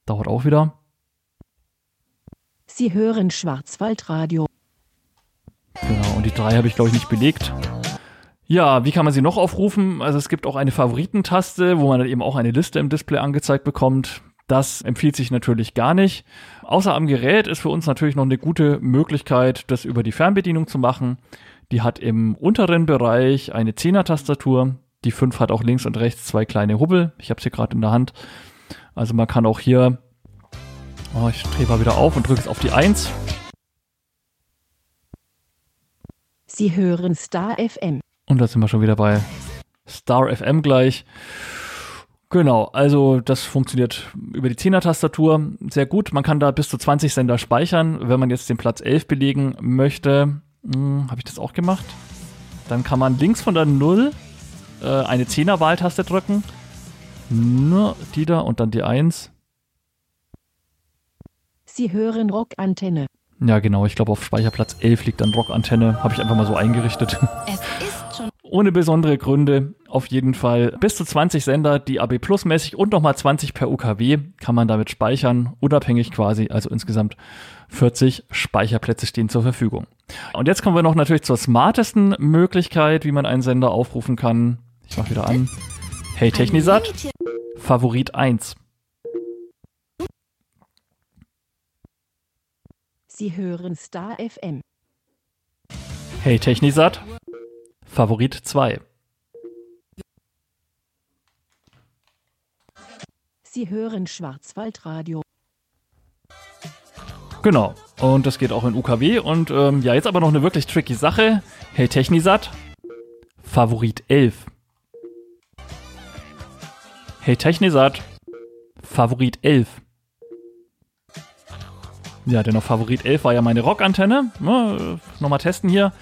Dauert auch wieder. Sie hören Schwarzwaldradio. Genau, und die drei habe ich, glaube ich, nicht belegt. Ja, wie kann man sie noch aufrufen? Also es gibt auch eine Favoritentaste, wo man dann eben auch eine Liste im Display angezeigt bekommt. Das empfiehlt sich natürlich gar nicht. Außer am Gerät ist für uns natürlich noch eine gute Möglichkeit, das über die Fernbedienung zu machen. Die hat im unteren Bereich eine 10er-Tastatur. Die 5 hat auch links und rechts zwei kleine Hubbel. Ich habe sie gerade in der Hand. Also man kann auch hier, oh, ich drehe mal wieder auf und drücke es auf die 1. Sie hören Star FM. Und da sind wir schon wieder bei Star FM gleich. Genau, also das funktioniert über die 10er-Tastatur sehr gut. Man kann da bis zu 20 Sender speichern. Wenn man jetzt den Platz 11 belegen möchte, hm, habe ich das auch gemacht. Dann kann man links von der 0 äh, eine 10er-Wahltaste drücken. Nur die da und dann die 1. Sie hören Rockantenne. Ja, genau. Ich glaube, auf Speicherplatz 11 liegt dann Rockantenne. Habe ich einfach mal so eingerichtet. Es ist schon. Ohne besondere Gründe. Auf jeden Fall bis zu 20 Sender, die AB Plus mäßig und nochmal 20 per UKW kann man damit speichern. Unabhängig quasi. Also insgesamt 40 Speicherplätze stehen zur Verfügung. Und jetzt kommen wir noch natürlich zur smartesten Möglichkeit, wie man einen Sender aufrufen kann. Ich mache wieder an. Hey Technisat. Favorit 1. Sie hören Star FM. Hey Technisat. Favorit 2. Sie hören Schwarzwaldradio. Genau. Und das geht auch in UKW. Und ähm, ja, jetzt aber noch eine wirklich tricky Sache. Hey Technisat. Favorit 11. Hey Technisat. Favorit 11. Ja, denn auf Favorit 11 war ja meine Rockantenne. Ne, Nochmal testen hier.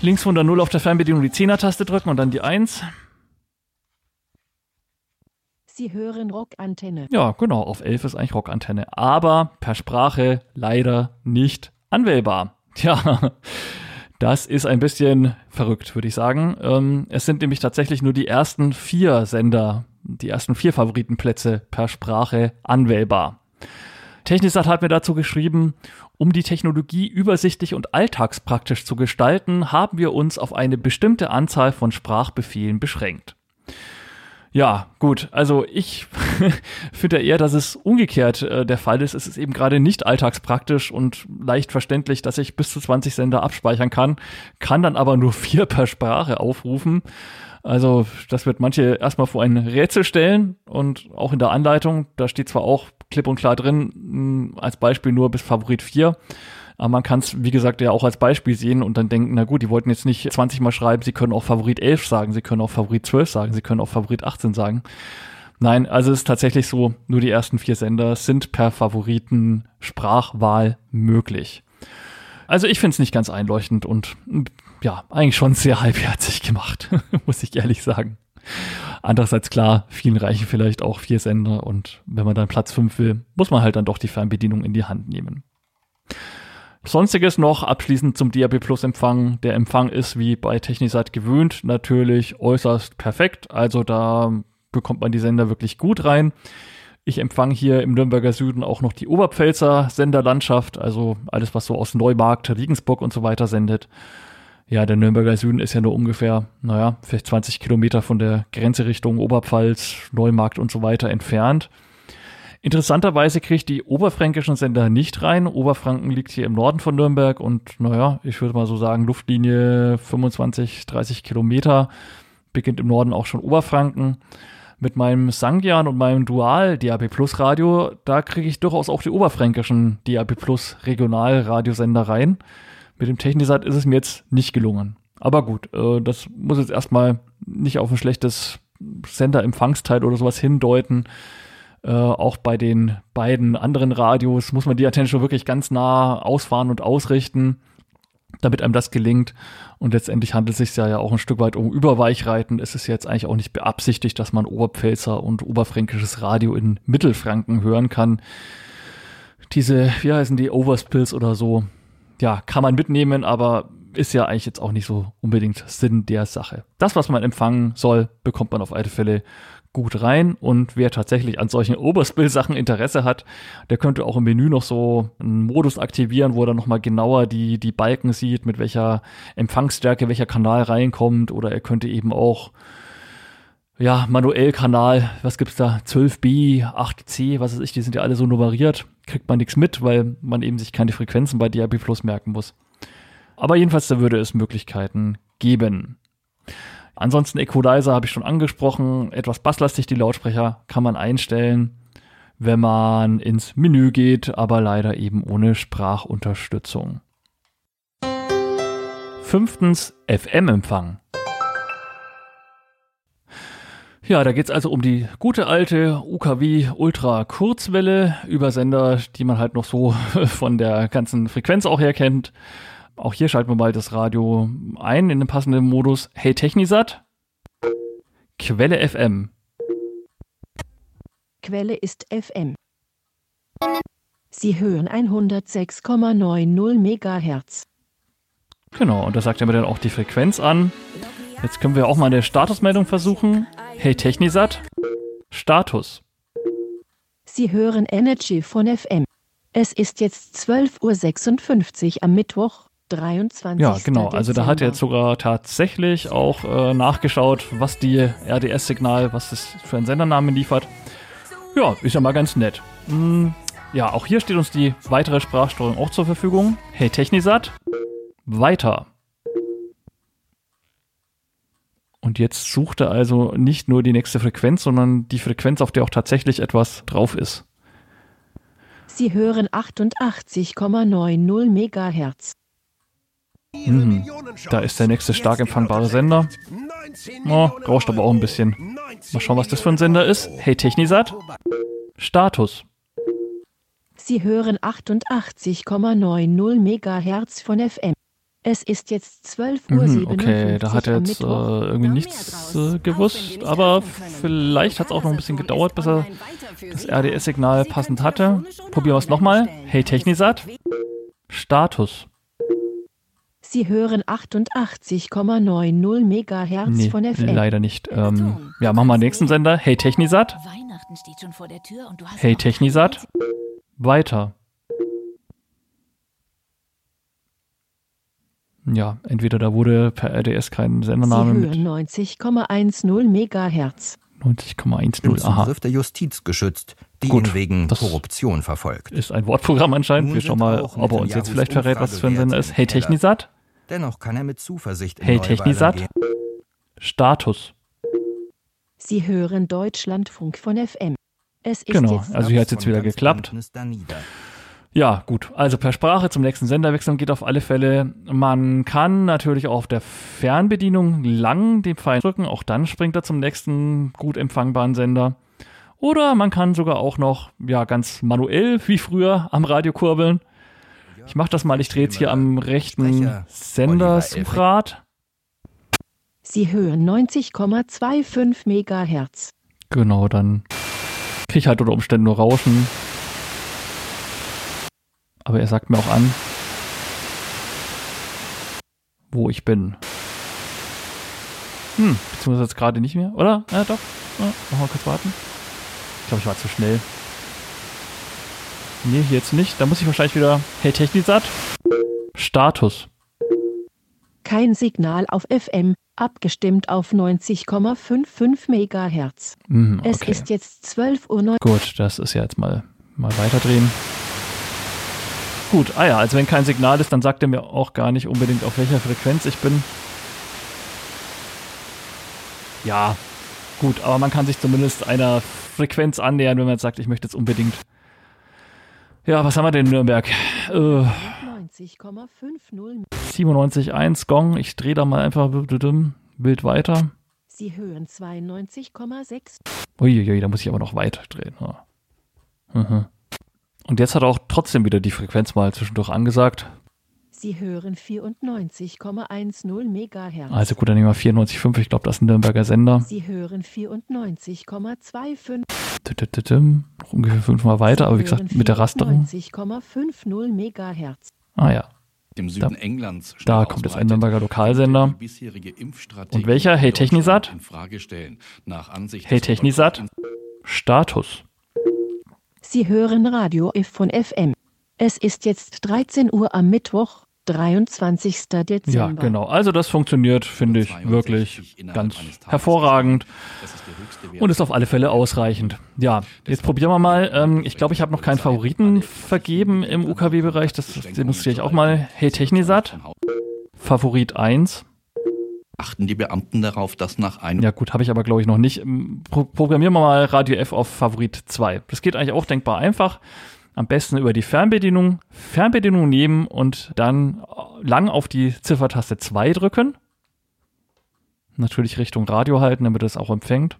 Links von der 0 auf der Fernbedienung die 10er-Taste drücken und dann die 1. Sie hören Rockantenne. Ja, genau, auf 11 ist eigentlich Rockantenne. Aber per Sprache leider nicht anwählbar. Tja, das ist ein bisschen verrückt, würde ich sagen. Ähm, es sind nämlich tatsächlich nur die ersten vier Sender, die ersten vier Favoritenplätze per Sprache anwählbar. Technisat hat mir dazu geschrieben, um die Technologie übersichtlich und alltagspraktisch zu gestalten, haben wir uns auf eine bestimmte Anzahl von Sprachbefehlen beschränkt. Ja, gut, also ich finde eher, dass es umgekehrt äh, der Fall ist. Es ist eben gerade nicht alltagspraktisch und leicht verständlich, dass ich bis zu 20 Sender abspeichern kann, kann dann aber nur vier per Sprache aufrufen. Also das wird manche erstmal vor ein Rätsel stellen und auch in der Anleitung, da steht zwar auch klipp und klar drin, mh, als Beispiel nur bis Favorit 4, aber man kann es, wie gesagt, ja auch als Beispiel sehen und dann denken, na gut, die wollten jetzt nicht 20 mal schreiben, sie können auch Favorit 11 sagen, sie können auch Favorit 12 sagen, sie können auch Favorit 18 sagen. Nein, also es ist tatsächlich so, nur die ersten vier Sender sind per Favoriten Sprachwahl möglich. Also ich finde es nicht ganz einleuchtend und ja, eigentlich schon sehr halbherzig gemacht, muss ich ehrlich sagen. Andererseits klar, vielen reichen vielleicht auch vier Sender und wenn man dann Platz fünf will, muss man halt dann doch die Fernbedienung in die Hand nehmen. Sonstiges noch abschließend zum DAB Plus Empfang. Der Empfang ist wie bei Technisat gewöhnt natürlich äußerst perfekt. Also da bekommt man die Sender wirklich gut rein. Ich empfange hier im Nürnberger Süden auch noch die Oberpfälzer Senderlandschaft, also alles, was so aus Neumarkt, Regensburg und so weiter sendet. Ja, der Nürnberger Süden ist ja nur ungefähr, naja, vielleicht 20 Kilometer von der Grenze Richtung Oberpfalz, Neumarkt und so weiter entfernt. Interessanterweise kriegt die oberfränkischen Sender nicht rein. Oberfranken liegt hier im Norden von Nürnberg und naja, ich würde mal so sagen, Luftlinie 25, 30 Kilometer, beginnt im Norden auch schon Oberfranken mit meinem Sangian und meinem Dual DAB Plus Radio, da kriege ich durchaus auch die oberfränkischen DAB Plus Regionalradiosender rein. Mit dem Technisat ist es mir jetzt nicht gelungen. Aber gut, äh, das muss jetzt erstmal nicht auf ein schlechtes Senderempfangsteil oder sowas hindeuten. Äh, auch bei den beiden anderen Radios muss man die Antenne schon wirklich ganz nah ausfahren und ausrichten damit einem das gelingt. Und letztendlich handelt es sich ja, ja auch ein Stück weit um Überweichreiten. Es ist jetzt eigentlich auch nicht beabsichtigt, dass man Oberpfälzer und oberfränkisches Radio in Mittelfranken hören kann. Diese, wie heißen die, Overspills oder so, ja, kann man mitnehmen, aber ist ja eigentlich jetzt auch nicht so unbedingt Sinn der Sache. Das, was man empfangen soll, bekommt man auf alle Fälle gut rein. Und wer tatsächlich an solchen Oberspill-Sachen Interesse hat, der könnte auch im Menü noch so einen Modus aktivieren, wo er dann nochmal genauer die, die Balken sieht, mit welcher Empfangsstärke welcher Kanal reinkommt. Oder er könnte eben auch ja, manuell Kanal, was gibt's da? 12b, 8c, was weiß ich, die sind ja alle so nummeriert. Kriegt man nichts mit, weil man eben sich keine Frequenzen bei DAB Plus merken muss. Aber jedenfalls, da würde es Möglichkeiten geben. Ansonsten Equalizer habe ich schon angesprochen. Etwas basslastig die Lautsprecher kann man einstellen, wenn man ins Menü geht, aber leider eben ohne Sprachunterstützung. Fünftens FM-Empfang. Ja, da geht's also um die gute alte UKW Ultra Kurzwelle Übersender, die man halt noch so von der ganzen Frequenz auch her kennt. Auch hier schalten wir mal das Radio ein in den passenden Modus. Hey Technisat. Quelle FM. Quelle ist FM. Sie hören 106,90 MHz. Genau, und da sagt er mir dann auch die Frequenz an. Jetzt können wir auch mal eine Statusmeldung versuchen. Hey Technisat. Status. Sie hören Energy von FM. Es ist jetzt 12.56 Uhr am Mittwoch, 23. Ja, genau. Also da hat er jetzt sogar tatsächlich auch äh, nachgeschaut, was die RDS-Signal, was das für einen Sendernamen liefert. Ja, ist ja mal ganz nett. Hm, ja, auch hier steht uns die weitere Sprachsteuerung auch zur Verfügung. Hey Technisat. Weiter. Und jetzt sucht er also nicht nur die nächste Frequenz, sondern die Frequenz, auf der auch tatsächlich etwas drauf ist. Sie hören 88,90 MHz. Mhm. Da ist der nächste stark empfangbare Sender. Oh, rauscht aber auch ein bisschen. Mal schauen, was das für ein Sender ist. Hey Technisat. Status. Sie hören 88,90 MHz von FM. Es ist jetzt 12.57 Uhr. Mhm, okay, da hat er jetzt äh, irgendwie nichts äh, gewusst, aber vielleicht hat es auch noch ein bisschen gedauert, bis er das RDS-Signal passend hatte. Probieren wir es nochmal. Hey Technisat. Status. Sie hören 88,90 MHz Nee, von FM. leider nicht. Ähm, ja, machen wir den nächsten Sender. Hey Technisat. Hey Technisat. Weiter. Ja, entweder da wurde per RDS kein Sie Sendername hören mit 90,10 MHz. 90,10. im Aha, der Justiz geschützt, die Gut, ihn wegen das- Korruption verfolgt. ist ein Wortprogramm anscheinend. Nun Wir schauen mal, ob er uns jetzt vielleicht verrät, was das für ein Sender ist. Hey. Technisat. Dennoch kann er mit Zuversicht in Hey Technisat. Status. Sie hören Deutschlandfunk von FM. Es ist Genau, jetzt also hier hat es jetzt wieder geklappt. Ja, gut. Also per Sprache zum nächsten Sender wechseln geht auf alle Fälle. Man kann natürlich auch auf der Fernbedienung lang den Pfeil drücken. Auch dann springt er zum nächsten gut empfangbaren Sender. Oder man kann sogar auch noch, ja, ganz manuell, wie früher, am Radio kurbeln. Ich mache das mal. Ich drehe jetzt hier am rechten Sendersuchrad. Sie hören 90,25 MHz. Genau, dann kriege ich halt unter Umständen nur Rauschen. Aber er sagt mir auch an, wo ich bin. Hm, beziehungsweise jetzt gerade nicht mehr, oder? Ja, doch. Ja, noch mal kurz warten. Ich glaube, ich war zu schnell. Nee, hier jetzt nicht. Da muss ich wahrscheinlich wieder. Hey, Technisat. Status. Kein Signal auf FM, abgestimmt auf 90,55 MHz. Hm, Es okay. ist jetzt 12.09 Uhr. Gut, das ist ja jetzt mal, mal weiterdrehen. Gut, ah ja, also wenn kein Signal ist, dann sagt er mir auch gar nicht unbedingt, auf welcher Frequenz ich bin. Ja, gut, aber man kann sich zumindest einer Frequenz annähern, wenn man jetzt sagt, ich möchte jetzt unbedingt. Ja, was haben wir denn in Nürnberg? Äh, 90,50. 97.1 Gong, ich drehe da mal einfach wild weiter. Sie hören 92,6. Uiuiui, da muss ich aber noch weit drehen. Ja. Mhm. Und jetzt hat er auch trotzdem wieder die Frequenz mal zwischendurch angesagt. Sie hören 94,10 MHz. Also gut, dann nehmen wir 94,5. Ich glaube, das ist ein Nürnberger Sender. Sie hören 94,25. Tütütütüm. Noch ungefähr fünfmal weiter, aber wie gesagt, mit der Rasterung. 90,50 MHz. Ah ja. Dem Süden da, Englands da kommt jetzt ein Nürnberger Lokalsender. Und welcher? Hey Technisat? Hey Technisat? Status. Sie hören Radio F von FM. Es ist jetzt 13 Uhr am Mittwoch, 23. Dezember. Ja, genau. Also das funktioniert, finde ich, wirklich ganz hervorragend und ist auf alle Fälle ausreichend. Ja, jetzt probieren wir mal. Ähm, ich glaube, ich habe noch keinen Favoriten vergeben im UKW-Bereich. Das demonstriere ich auch mal. Hey Technisat, Favorit 1. Achten die Beamten darauf, dass nach einem... Ja gut, habe ich aber glaube ich noch nicht. Pro programmieren wir mal Radio F auf Favorit 2. Das geht eigentlich auch denkbar einfach. Am besten über die Fernbedienung. Fernbedienung nehmen und dann lang auf die Ziffertaste 2 drücken. Natürlich Richtung Radio halten, damit es auch empfängt.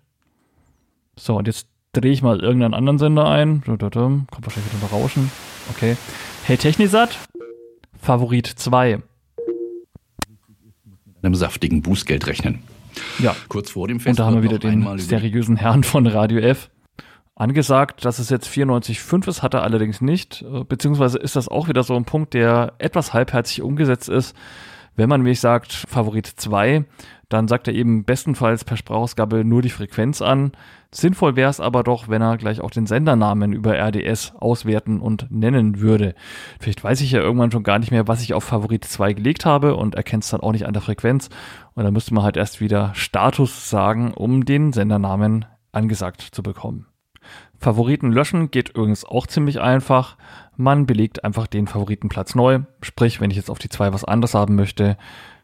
So, und jetzt drehe ich mal irgendeinen anderen Sender ein. Kommt wahrscheinlich wieder ein Rauschen. Okay. Hey Technisat, Favorit 2. Einem saftigen Bußgeld rechnen. Ja. Kurz vor dem Fest. Und da haben wir wieder den seriösen Herrn von Radio F angesagt, dass es jetzt 94,5 ist, hat er allerdings nicht. Äh, beziehungsweise ist das auch wieder so ein Punkt, der etwas halbherzig umgesetzt ist. Wenn man nämlich sagt, Favorit 2, dann sagt er eben bestenfalls per Sprachausgabe nur die Frequenz an. Sinnvoll wäre es aber doch, wenn er gleich auch den Sendernamen über RDS auswerten und nennen würde. Vielleicht weiß ich ja irgendwann schon gar nicht mehr, was ich auf Favorit 2 gelegt habe und erkennt es dann auch nicht an der Frequenz. Und dann müsste man halt erst wieder Status sagen, um den Sendernamen angesagt zu bekommen. Favoriten löschen geht übrigens auch ziemlich einfach. Man belegt einfach den Favoritenplatz neu. Sprich, wenn ich jetzt auf die 2 was anderes haben möchte,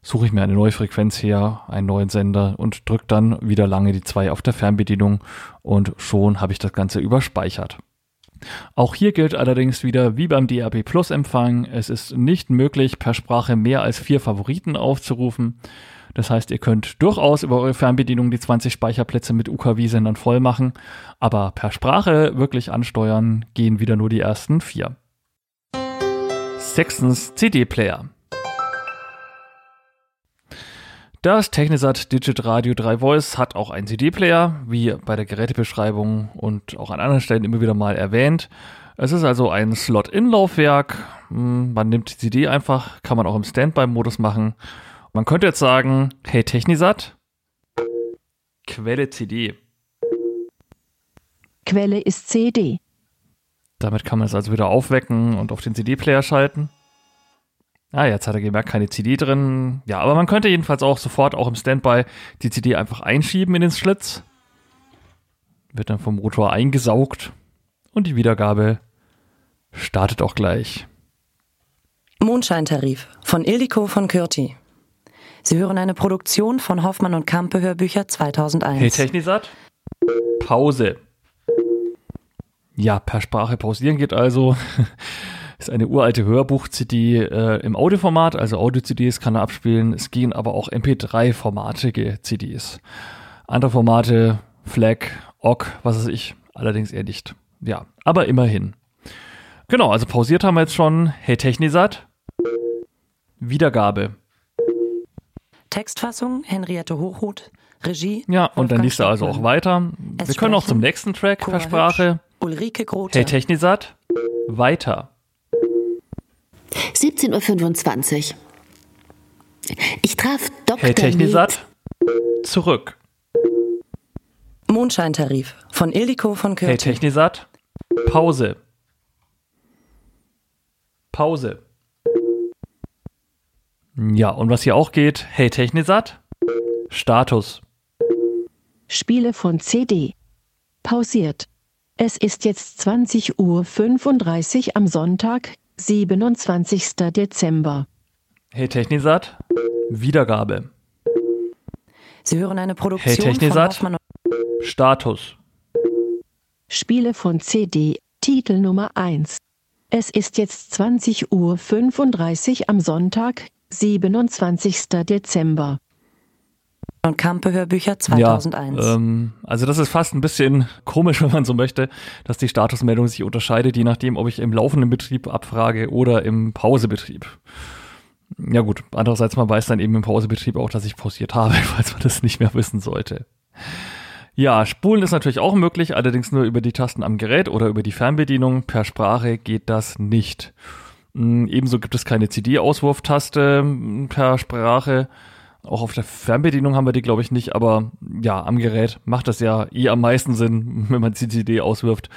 suche ich mir eine neue Frequenz her, einen neuen Sender und drücke dann wieder lange die 2 auf der Fernbedienung und schon habe ich das Ganze überspeichert. Auch hier gilt allerdings wieder wie beim DAB Plus Empfang, es ist nicht möglich, per Sprache mehr als vier Favoriten aufzurufen. Das heißt, ihr könnt durchaus über eure Fernbedienung die 20 Speicherplätze mit UKW-Sendern voll machen, aber per Sprache wirklich ansteuern gehen wieder nur die ersten vier. Sechstens CD-Player. Das Technisat Digit Radio 3 Voice hat auch einen CD-Player, wie bei der Gerätebeschreibung und auch an anderen Stellen immer wieder mal erwähnt. Es ist also ein Slot-In-Laufwerk. Hm, man nimmt die CD einfach, kann man auch im Standby-Modus machen man könnte jetzt sagen, hey Technisat, Quelle CD. Quelle ist CD. Damit kann man es also wieder aufwecken und auf den CD-Player schalten. Ah, jetzt hat er gemerkt, keine CD drin. Ja, aber man könnte jedenfalls auch sofort, auch im Standby, die CD einfach einschieben in den Schlitz. Wird dann vom Motor eingesaugt und die Wiedergabe startet auch gleich. Mondscheintarif von Ildiko von Kürti. Sie hören eine Produktion von Hoffmann und Kampe Hörbücher 2001. Hey Technisat, Pause. Ja, per Sprache pausieren geht also. ist eine uralte Hörbuch-CD äh, im Audioformat, also Audio-CDs kann er abspielen. Es gehen aber auch MP3-formatige CDs. Andere Formate, FLAC, OGG, was weiß ich, allerdings eher nicht. Ja, aber immerhin. Genau, also pausiert haben wir jetzt schon. Hey Technisat, Wiedergabe. Textfassung Henriette Hochhuth, Regie. Ja, und dann liest er also auch weiter. Es Wir können auch zum nächsten Track per Sprache. Ulrike Grote. Hey Technisat, weiter. 17.25 Uhr. Ich traf Dr. Hey Technisat, zurück. Mondscheintarif von Ildiko von Kürti. Hey Technisat, Pause. Pause. Ja, und was hier auch geht, hey Technisat, Status. Spiele von CD. Pausiert. Es ist jetzt 20.35 Uhr am Sonntag, 27. Dezember. Hey Technisat, Wiedergabe. Sie hören eine Produktion hey Technisat, von Status. Spiele von CD, Titel Nummer 1. Es ist jetzt 20.35 Uhr am Sonntag, 27. Dezember. Und Kampe Hörbücher 2001. Ja, ähm, also das ist fast ein bisschen komisch, wenn man so möchte, dass die Statusmeldung sich unterscheidet, je nachdem, ob ich im laufenden Betrieb abfrage oder im Pausebetrieb. Ja gut, andererseits man weiß dann eben im Pausebetrieb auch, dass ich pausiert habe, falls man das nicht mehr wissen sollte. Ja, spulen ist natürlich auch möglich, allerdings nur über die Tasten am Gerät oder über die Fernbedienung. Per Sprache geht das nicht. Mm, Ebenso gibt es keine CD-Auswurftaste mm, per Sprache. Auch auf der Fernbedienung haben wir die, glaube ich, nicht, aber ja, am Gerät macht das ja eh am meisten Sinn, wenn man die CD auswirft.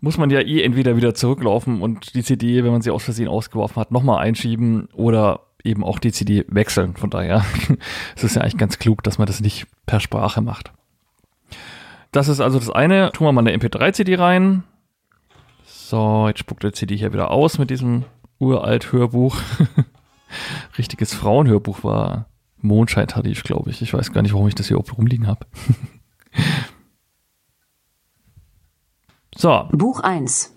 Muss man ja eh entweder wieder zurücklaufen und die CD, wenn man sie aus Versehen ausgeworfen hat, nochmal einschieben oder eben auch die CD wechseln. Von daher es ist ja eigentlich ganz klug, dass man das nicht per Sprache macht. Das ist also das eine. Tun wir mal eine MP3-CD rein. So, jetzt spuckt der CD hier wieder aus mit diesem uralt Hörbuch. Richtiges Frauenhörbuch war Mondscheintarif, glaube ich. Ich weiß gar nicht, warum ich das hier überhaupt rumliegen habe. so. Buch 1.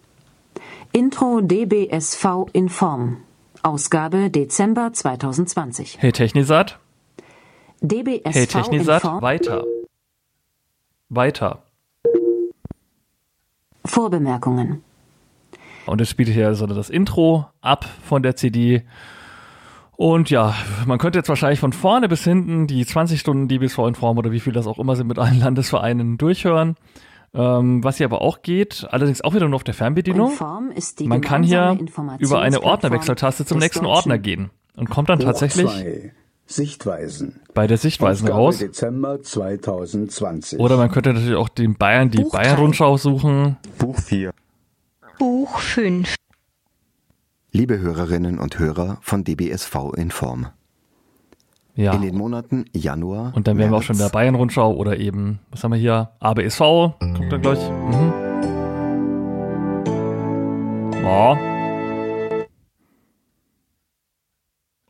Intro DBSV in Form. Ausgabe Dezember 2020. Hey Technisat. DBSV Hey in Technisat. Form. Weiter. Weiter. Vorbemerkungen. Und es spielt hier also das Intro ab von der CD. Und ja, man könnte jetzt wahrscheinlich von vorne bis hinten die 20 Stunden DBSV in Form oder wie viel das auch immer sind mit allen Landesvereinen durchhören. Ähm, was hier aber auch geht, allerdings auch wieder nur auf der Fernbedienung. Man kann hier über eine Ordnerwechseltaste zum nächsten Ordner gehen und kommt dann tatsächlich. Sichtweisen. bei der Sichtweisen Ausgabe raus. Dezember 2020. Oder man könnte natürlich auch den Bayern, die Bayern-Rundschau suchen. Buch 4. Buch 5. Liebe Hörerinnen und Hörer von DBSV in Form. Ja. In den Monaten Januar. Und dann wären wir auch schon in der Bayern-Rundschau oder eben, was haben wir hier? ABSV, kommt dann gleich. Mhm. Ja.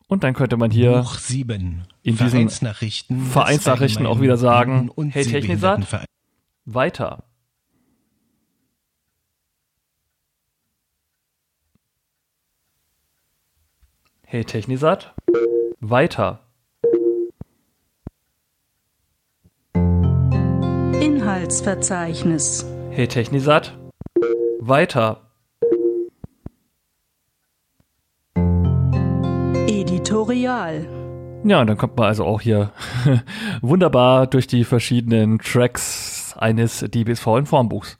Und dann könnte man hier Buch 7. in diesen Vereinsnachrichten, Vereinsnachrichten auch wieder sagen, hey Technisat, weiter. Hey Technisat, weiter. Inhaltsverzeichnis. Hey Technisat, weiter. Editorial. Ja, und dann kommt man also auch hier wunderbar durch die verschiedenen Tracks eines DBSV in Formbuchs.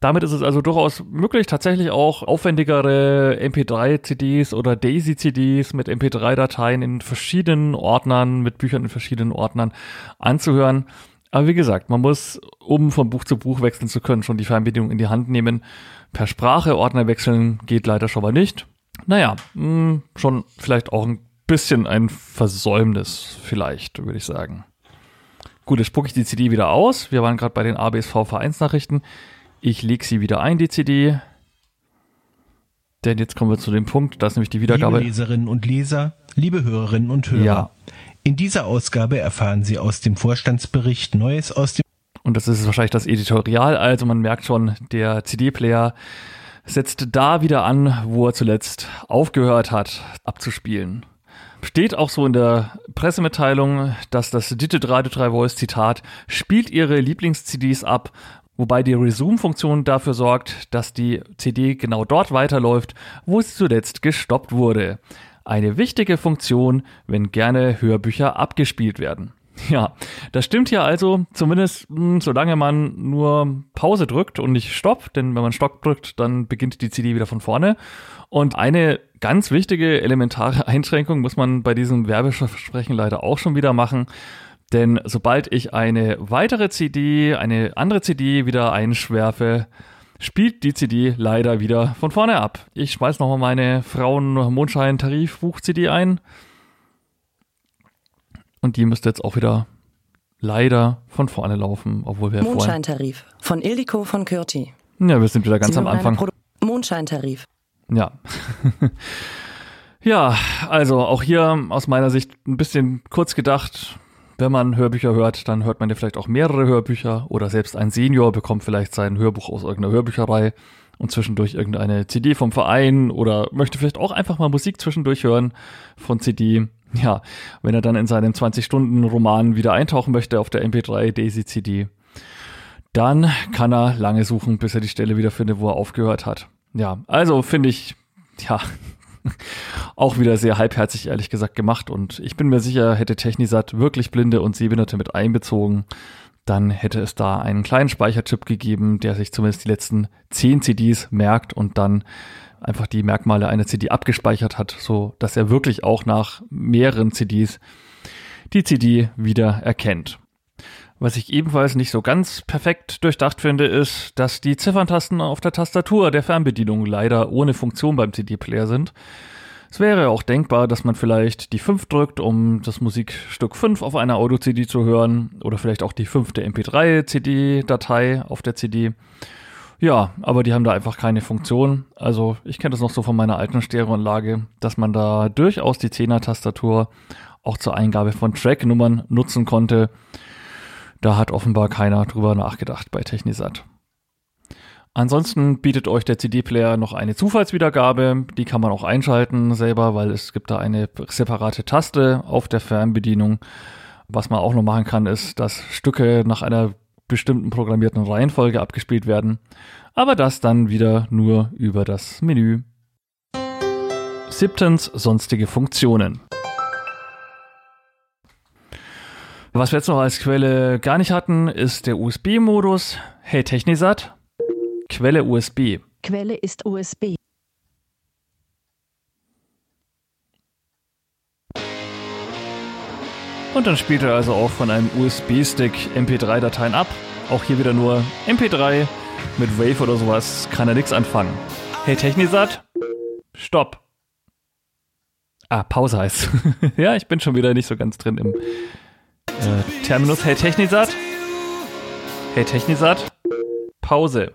Damit ist es also durchaus möglich, tatsächlich auch aufwendigere MP3-CDs oder Daisy-CDs mit MP3-Dateien in verschiedenen Ordnern, mit Büchern in verschiedenen Ordnern anzuhören. Aber wie gesagt, man muss, um von Buch zu Buch wechseln zu können, schon die Fernbedienung in die Hand nehmen. Per Sprache Ordner wechseln geht leider schon mal nicht. Naja, mh, schon vielleicht auch ein bisschen ein Versäumnis, vielleicht, würde ich sagen. Gut, jetzt spucke ich die CD wieder aus. Wir waren gerade bei den ABSV-Vereinsnachrichten. Ich lege sie wieder ein, die CD. Denn jetzt kommen wir zu dem Punkt, da ist nämlich die Wiedergabe. Liebe Leserinnen und Leser, liebe Hörerinnen und Hörer. Ja. In dieser Ausgabe erfahren Sie aus dem Vorstandsbericht Neues aus dem Und das ist wahrscheinlich das Editorial. Also man merkt schon, der CD-Player setzt da wieder an, wo er zuletzt aufgehört hat, abzuspielen. Steht auch so in der Pressemitteilung, dass das Digital Radio 3 Voice Zitat spielt ihre Lieblings-CDs ab, wobei die Resume-Funktion dafür sorgt, dass die CD genau dort weiterläuft, wo sie zuletzt gestoppt wurde. Eine wichtige Funktion, wenn gerne Hörbücher abgespielt werden. Ja, das stimmt hier also, zumindest mh, solange man nur Pause drückt und nicht Stopp, denn wenn man Stopp drückt, dann beginnt die CD wieder von vorne. Und eine ganz wichtige, elementare Einschränkung muss man bei diesem Werbeversprechen leider auch schon wieder machen. Denn sobald ich eine weitere CD, eine andere CD wieder einschwerfe, spielt die CD leider wieder von vorne ab. Ich schmeiß nochmal meine Frauen-Mondschein-Tarif-Buch-CD ein. Und die müsste jetzt auch wieder leider von vorne laufen, obwohl wir. Mondscheintarif von Ildiko von Kürti. Ja, wir sind wieder ganz Sie am Anfang. Mondscheintarif. Ja. ja, also auch hier aus meiner Sicht ein bisschen kurz gedacht. Wenn man Hörbücher hört, dann hört man ja vielleicht auch mehrere Hörbücher oder selbst ein Senior bekommt vielleicht sein Hörbuch aus irgendeiner Hörbücherei und zwischendurch irgendeine CD vom Verein oder möchte vielleicht auch einfach mal Musik zwischendurch hören von CD. Ja, wenn er dann in seinem 20-Stunden-Roman wieder eintauchen möchte auf der MP3 Daisy CD, dann kann er lange suchen, bis er die Stelle wieder findet, wo er aufgehört hat. Ja, also finde ich, ja, auch wieder sehr halbherzig, ehrlich gesagt, gemacht. Und ich bin mir sicher, hätte Technisat wirklich Blinde und Sehbehinderte mit einbezogen, dann hätte es da einen kleinen Speicherchip gegeben, der sich zumindest die letzten 10 CDs merkt und dann einfach die Merkmale einer CD abgespeichert hat, so dass er wirklich auch nach mehreren CDs die CD wieder erkennt. Was ich ebenfalls nicht so ganz perfekt durchdacht finde, ist, dass die Zifferntasten auf der Tastatur der Fernbedienung leider ohne Funktion beim CD-Player sind. Es wäre auch denkbar, dass man vielleicht die 5 drückt, um das Musikstück 5 auf einer Audio-CD zu hören oder vielleicht auch die fünfte MP3-CD-Datei auf der CD. Ja, aber die haben da einfach keine Funktion. Also ich kenne das noch so von meiner alten Stereoanlage, dass man da durchaus die 10er-Tastatur auch zur Eingabe von Tracknummern nutzen konnte. Da hat offenbar keiner drüber nachgedacht bei Technisat. Ansonsten bietet euch der CD-Player noch eine Zufallswiedergabe. Die kann man auch einschalten selber, weil es gibt da eine separate Taste auf der Fernbedienung. Was man auch noch machen kann, ist, dass Stücke nach einer bestimmten programmierten Reihenfolge abgespielt werden. Aber das dann wieder nur über das Menü. Siebtens, sonstige Funktionen. Was wir jetzt noch als Quelle gar nicht hatten, ist der USB-Modus. Hey Technisat, Quelle USB. Quelle ist USB. Und dann spielt er also auch von einem USB-Stick MP3-Dateien ab. Auch hier wieder nur MP3. Mit Wave oder sowas kann er nichts anfangen. Hey Technisat, stopp. Ah, Pause heißt. ja, ich bin schon wieder nicht so ganz drin im äh, Terminus. Hey Technisat. Hey Technisat. Pause.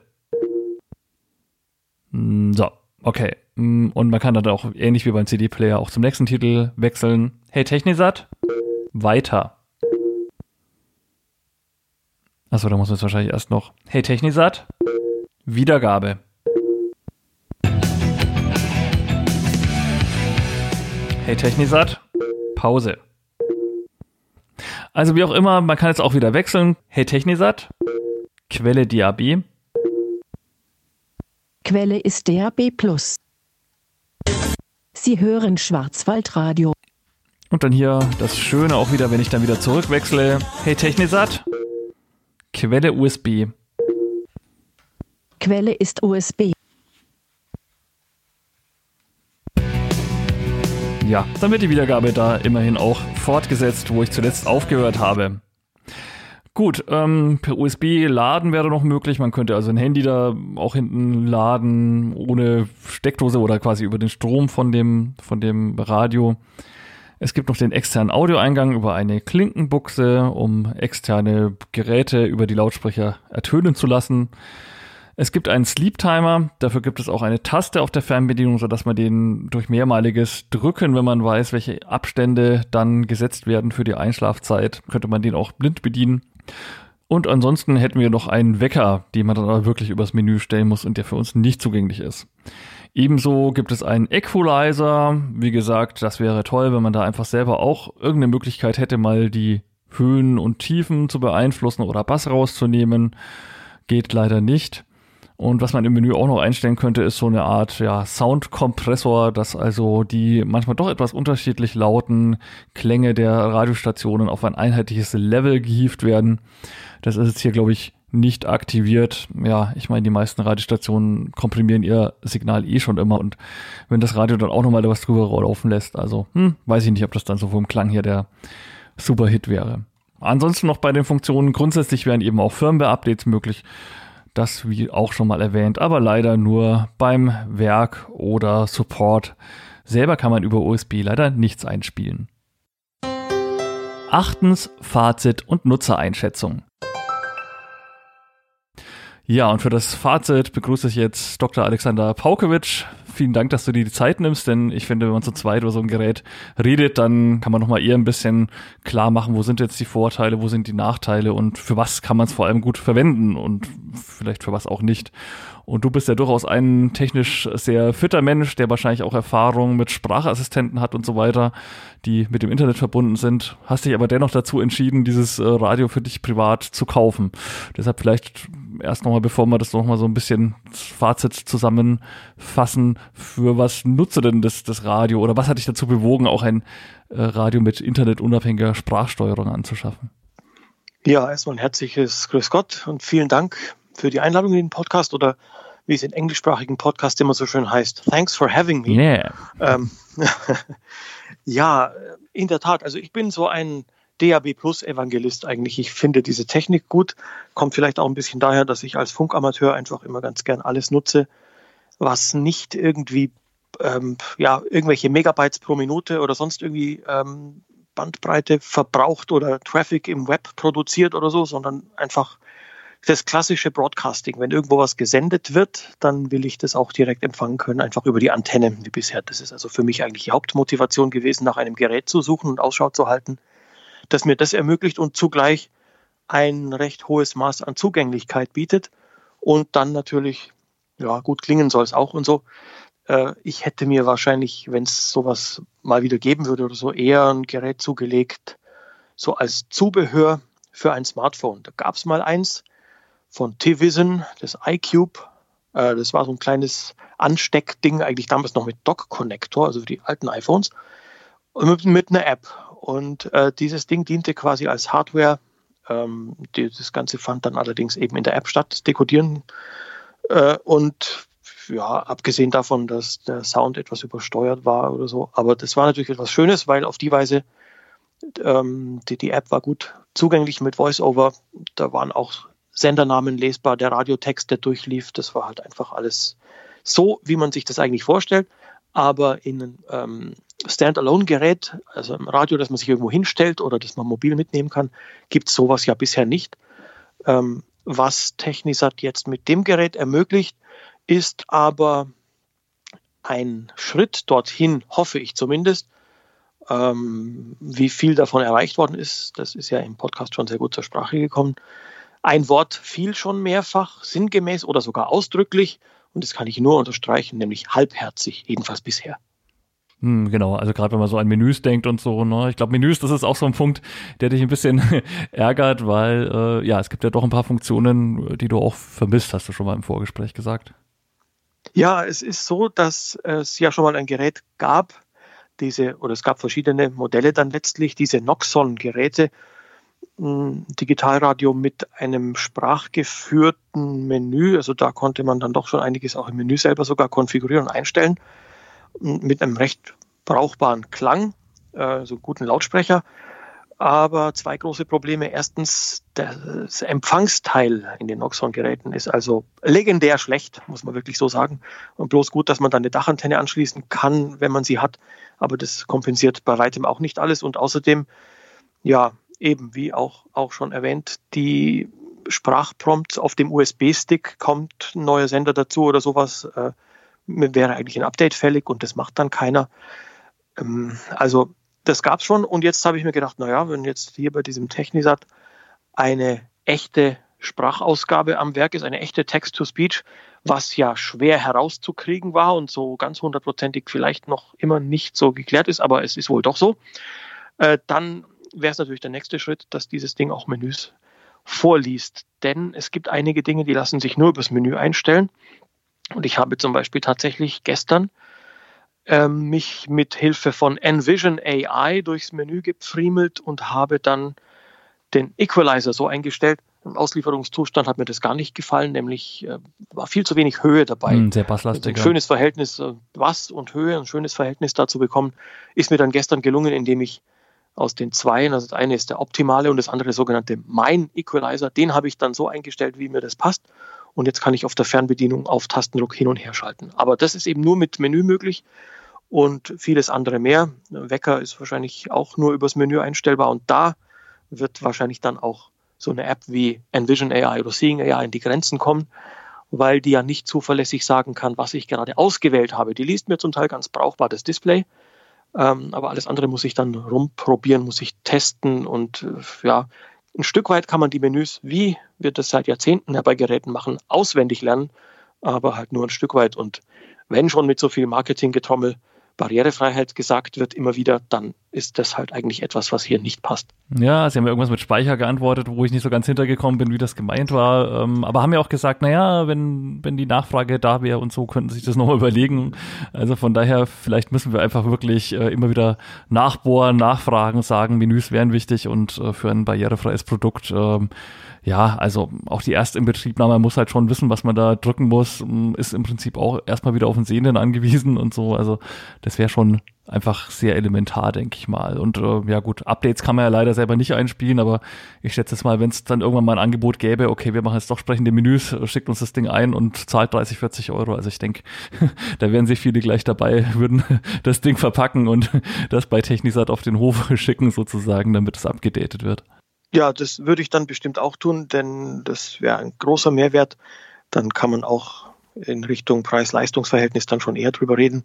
Mm, so, okay. Mm, und man kann dann auch ähnlich wie beim CD-Player auch zum nächsten Titel wechseln. Hey Technisat, weiter. Achso, da muss man jetzt wahrscheinlich erst noch. Hey Technisat, Wiedergabe. Hey Technisat, Pause. Also wie auch immer, man kann jetzt auch wieder wechseln. Hey Technisat, Quelle DAB. Quelle ist DAB+. Sie hören Schwarzwaldradio. Und dann hier das Schöne auch wieder, wenn ich dann wieder zurückwechsle. Hey Technisat, Quelle USB. Quelle ist USB. Ja, dann wird die Wiedergabe da immerhin auch fortgesetzt, wo ich zuletzt aufgehört habe. Gut, ähm, per USB laden wäre noch möglich. Man könnte also ein Handy da auch hinten laden, ohne Steckdose oder quasi über den Strom von dem, von dem Radio. Es gibt noch den externen Audioeingang über eine Klinkenbuchse, um externe Geräte über die Lautsprecher ertönen zu lassen. Es gibt einen Sleep Timer, dafür gibt es auch eine Taste auf der Fernbedienung, sodass man den durch mehrmaliges Drücken, wenn man weiß, welche Abstände dann gesetzt werden für die Einschlafzeit, könnte man den auch blind bedienen. Und ansonsten hätten wir noch einen Wecker, den man dann aber wirklich übers Menü stellen muss und der für uns nicht zugänglich ist. Ebenso gibt es einen Equalizer. Wie gesagt, das wäre toll, wenn man da einfach selber auch irgendeine Möglichkeit hätte, mal die Höhen und Tiefen zu beeinflussen oder Bass rauszunehmen. Geht leider nicht. Und was man im Menü auch noch einstellen könnte, ist so eine Art ja, Soundkompressor, dass also die manchmal doch etwas unterschiedlich lauten Klänge der Radiostationen auf ein einheitliches Level gehievt werden. Das ist jetzt hier, glaube ich, nicht aktiviert. Ja, ich meine, die meisten Radiostationen komprimieren ihr Signal eh schon immer und wenn das Radio dann auch nochmal was drüber laufen lässt, also hm, weiß ich nicht, ob das dann so vom Klang hier der Superhit wäre. Ansonsten noch bei den Funktionen grundsätzlich wären eben auch Firmware-Updates möglich. Das wie auch schon mal erwähnt, aber leider nur beim Werk oder Support. Selber kann man über USB leider nichts einspielen. Achtens Fazit und Nutzereinschätzung. Ja, und für das Fazit begrüße ich jetzt Dr. Alexander Paukewitsch. Vielen Dank, dass du dir die Zeit nimmst, denn ich finde, wenn man zu zweit über so ein Gerät redet, dann kann man nochmal eher ein bisschen klar machen, wo sind jetzt die Vorteile, wo sind die Nachteile und für was kann man es vor allem gut verwenden und vielleicht für was auch nicht. Und du bist ja durchaus ein technisch sehr fitter Mensch, der wahrscheinlich auch Erfahrung mit Sprachassistenten hat und so weiter, die mit dem Internet verbunden sind. Hast dich aber dennoch dazu entschieden, dieses äh, Radio für dich privat zu kaufen. Deshalb vielleicht erst nochmal, bevor wir das nochmal so ein bisschen Fazit zusammenfassen, für was nutze denn das, das Radio oder was hat dich dazu bewogen, auch ein äh, Radio mit internetunabhängiger Sprachsteuerung anzuschaffen? Ja, erstmal ein herzliches Grüß Gott und vielen Dank für die Einladung in den Podcast oder wie es in englischsprachigen Podcasts immer so schön heißt. Thanks for having me. Yeah. Ähm, ja, in der Tat. Also ich bin so ein DAB Plus Evangelist eigentlich. Ich finde diese Technik gut. Kommt vielleicht auch ein bisschen daher, dass ich als Funkamateur einfach immer ganz gern alles nutze, was nicht irgendwie ähm, ja, irgendwelche Megabytes pro Minute oder sonst irgendwie ähm, Bandbreite verbraucht oder Traffic im Web produziert oder so, sondern einfach das klassische Broadcasting. Wenn irgendwo was gesendet wird, dann will ich das auch direkt empfangen können, einfach über die Antenne wie bisher. Das ist also für mich eigentlich die Hauptmotivation gewesen, nach einem Gerät zu suchen und Ausschau zu halten, das mir das ermöglicht und zugleich ein recht hohes Maß an Zugänglichkeit bietet und dann natürlich, ja, gut klingen soll es auch und so. Äh, ich hätte mir wahrscheinlich, wenn es sowas mal wieder geben würde oder so, eher ein Gerät zugelegt, so als Zubehör für ein Smartphone. Da gab es mal eins, von T-Vision, das iCube. Äh, das war so ein kleines Ansteckding, eigentlich damals noch mit Dock-Connector, also für die alten iPhones, mit, mit einer App. Und äh, dieses Ding diente quasi als Hardware. Ähm, die, das Ganze fand dann allerdings eben in der App statt, das Dekodieren. Äh, und ja, abgesehen davon, dass der Sound etwas übersteuert war oder so. Aber das war natürlich etwas Schönes, weil auf die Weise ähm, die, die App war gut zugänglich mit VoiceOver. Da waren auch Sendernamen lesbar, der Radiotext, der durchlief, das war halt einfach alles so, wie man sich das eigentlich vorstellt. Aber in ähm, Standalone-Gerät, also im Radio, das man sich irgendwo hinstellt oder das man mobil mitnehmen kann, gibt es sowas ja bisher nicht. Ähm, was Technisat jetzt mit dem Gerät ermöglicht, ist aber ein Schritt dorthin, hoffe ich zumindest. Ähm, wie viel davon erreicht worden ist, das ist ja im Podcast schon sehr gut zur Sprache gekommen. Ein Wort fiel schon mehrfach, sinngemäß oder sogar ausdrücklich, und das kann ich nur unterstreichen, nämlich halbherzig, jedenfalls bisher. Hm, genau, also gerade wenn man so an Menüs denkt und so, ne? Ich glaube, Menüs, das ist auch so ein Punkt, der dich ein bisschen ärgert, weil äh, ja, es gibt ja doch ein paar Funktionen, die du auch vermisst, hast du schon mal im Vorgespräch gesagt. Ja, es ist so, dass es ja schon mal ein Gerät gab, diese, oder es gab verschiedene Modelle dann letztlich, diese Noxon-Geräte, Digitalradio mit einem sprachgeführten Menü. Also da konnte man dann doch schon einiges auch im Menü selber sogar konfigurieren und einstellen. Mit einem recht brauchbaren Klang, also guten Lautsprecher. Aber zwei große Probleme. Erstens, das Empfangsteil in den Noxon-Geräten ist also legendär schlecht, muss man wirklich so sagen. Und bloß gut, dass man dann eine Dachantenne anschließen kann, wenn man sie hat. Aber das kompensiert bei weitem auch nicht alles. Und außerdem, ja, eben wie auch, auch schon erwähnt, die Sprachprompts auf dem USB-Stick kommt ein neuer Sender dazu oder sowas, äh, wäre eigentlich ein Update fällig und das macht dann keiner. Ähm, also das gab es schon und jetzt habe ich mir gedacht, naja, wenn jetzt hier bei diesem Technisat eine echte Sprachausgabe am Werk ist, eine echte Text-to-Speech, was ja schwer herauszukriegen war und so ganz hundertprozentig vielleicht noch immer nicht so geklärt ist, aber es ist wohl doch so, äh, dann wäre es natürlich der nächste Schritt, dass dieses Ding auch Menüs vorliest. Denn es gibt einige Dinge, die lassen sich nur übers Menü einstellen. Und ich habe zum Beispiel tatsächlich gestern ähm, mich mit Hilfe von Envision AI durchs Menü gepfriemelt und habe dann den Equalizer so eingestellt. Im Auslieferungszustand hat mir das gar nicht gefallen, nämlich äh, war viel zu wenig Höhe dabei. Mm, sehr basslastig. Ein schönes Verhältnis äh, Bass und Höhe, ein schönes Verhältnis dazu bekommen, ist mir dann gestern gelungen, indem ich aus den zwei. Also das eine ist der optimale und das andere der sogenannte Mein Equalizer. Den habe ich dann so eingestellt, wie mir das passt. Und jetzt kann ich auf der Fernbedienung auf Tastendruck hin und her schalten. Aber das ist eben nur mit Menü möglich und vieles andere mehr. Wecker ist wahrscheinlich auch nur übers Menü einstellbar und da wird wahrscheinlich dann auch so eine App wie Envision AI oder Seeing AI in die Grenzen kommen, weil die ja nicht zuverlässig sagen kann, was ich gerade ausgewählt habe. Die liest mir zum Teil ganz brauchbar das Display, ähm, aber alles andere muss ich dann rumprobieren, muss ich testen und äh, ja, ein Stück weit kann man die Menüs, wie wir das seit Jahrzehnten ja bei Geräten machen, auswendig lernen, aber halt nur ein Stück weit. Und wenn schon mit so viel Marketinggetrommel Barrierefreiheit gesagt wird, immer wieder, dann ist das halt eigentlich etwas, was hier nicht passt. Ja, sie haben ja irgendwas mit Speicher geantwortet, wo ich nicht so ganz hintergekommen bin, wie das gemeint war. Ähm, aber haben ja auch gesagt, naja, wenn, wenn die Nachfrage da wäre und so, könnten sie sich das nochmal überlegen. Also von daher, vielleicht müssen wir einfach wirklich äh, immer wieder nachbohren, nachfragen, sagen, Menüs wären wichtig und äh, für ein barrierefreies Produkt ähm, ja, also auch die Erstinbetriebnahme muss halt schon wissen, was man da drücken muss, ist im Prinzip auch erstmal wieder auf den Sehenden angewiesen und so. Also das wäre schon einfach sehr elementar, denke ich mal. Und äh, ja gut, Updates kann man ja leider selber nicht einspielen, aber ich schätze jetzt mal, wenn es dann irgendwann mal ein Angebot gäbe, okay, wir machen jetzt doch sprechende Menüs, schickt uns das Ding ein und zahlt 30, 40 Euro. Also ich denke, da wären sich viele gleich dabei, würden das Ding verpacken und das bei Technisat auf den Hof schicken sozusagen, damit es abgedatet wird. Ja, das würde ich dann bestimmt auch tun, denn das wäre ein großer Mehrwert. Dann kann man auch in Richtung Preis-Leistungs-Verhältnis dann schon eher drüber reden.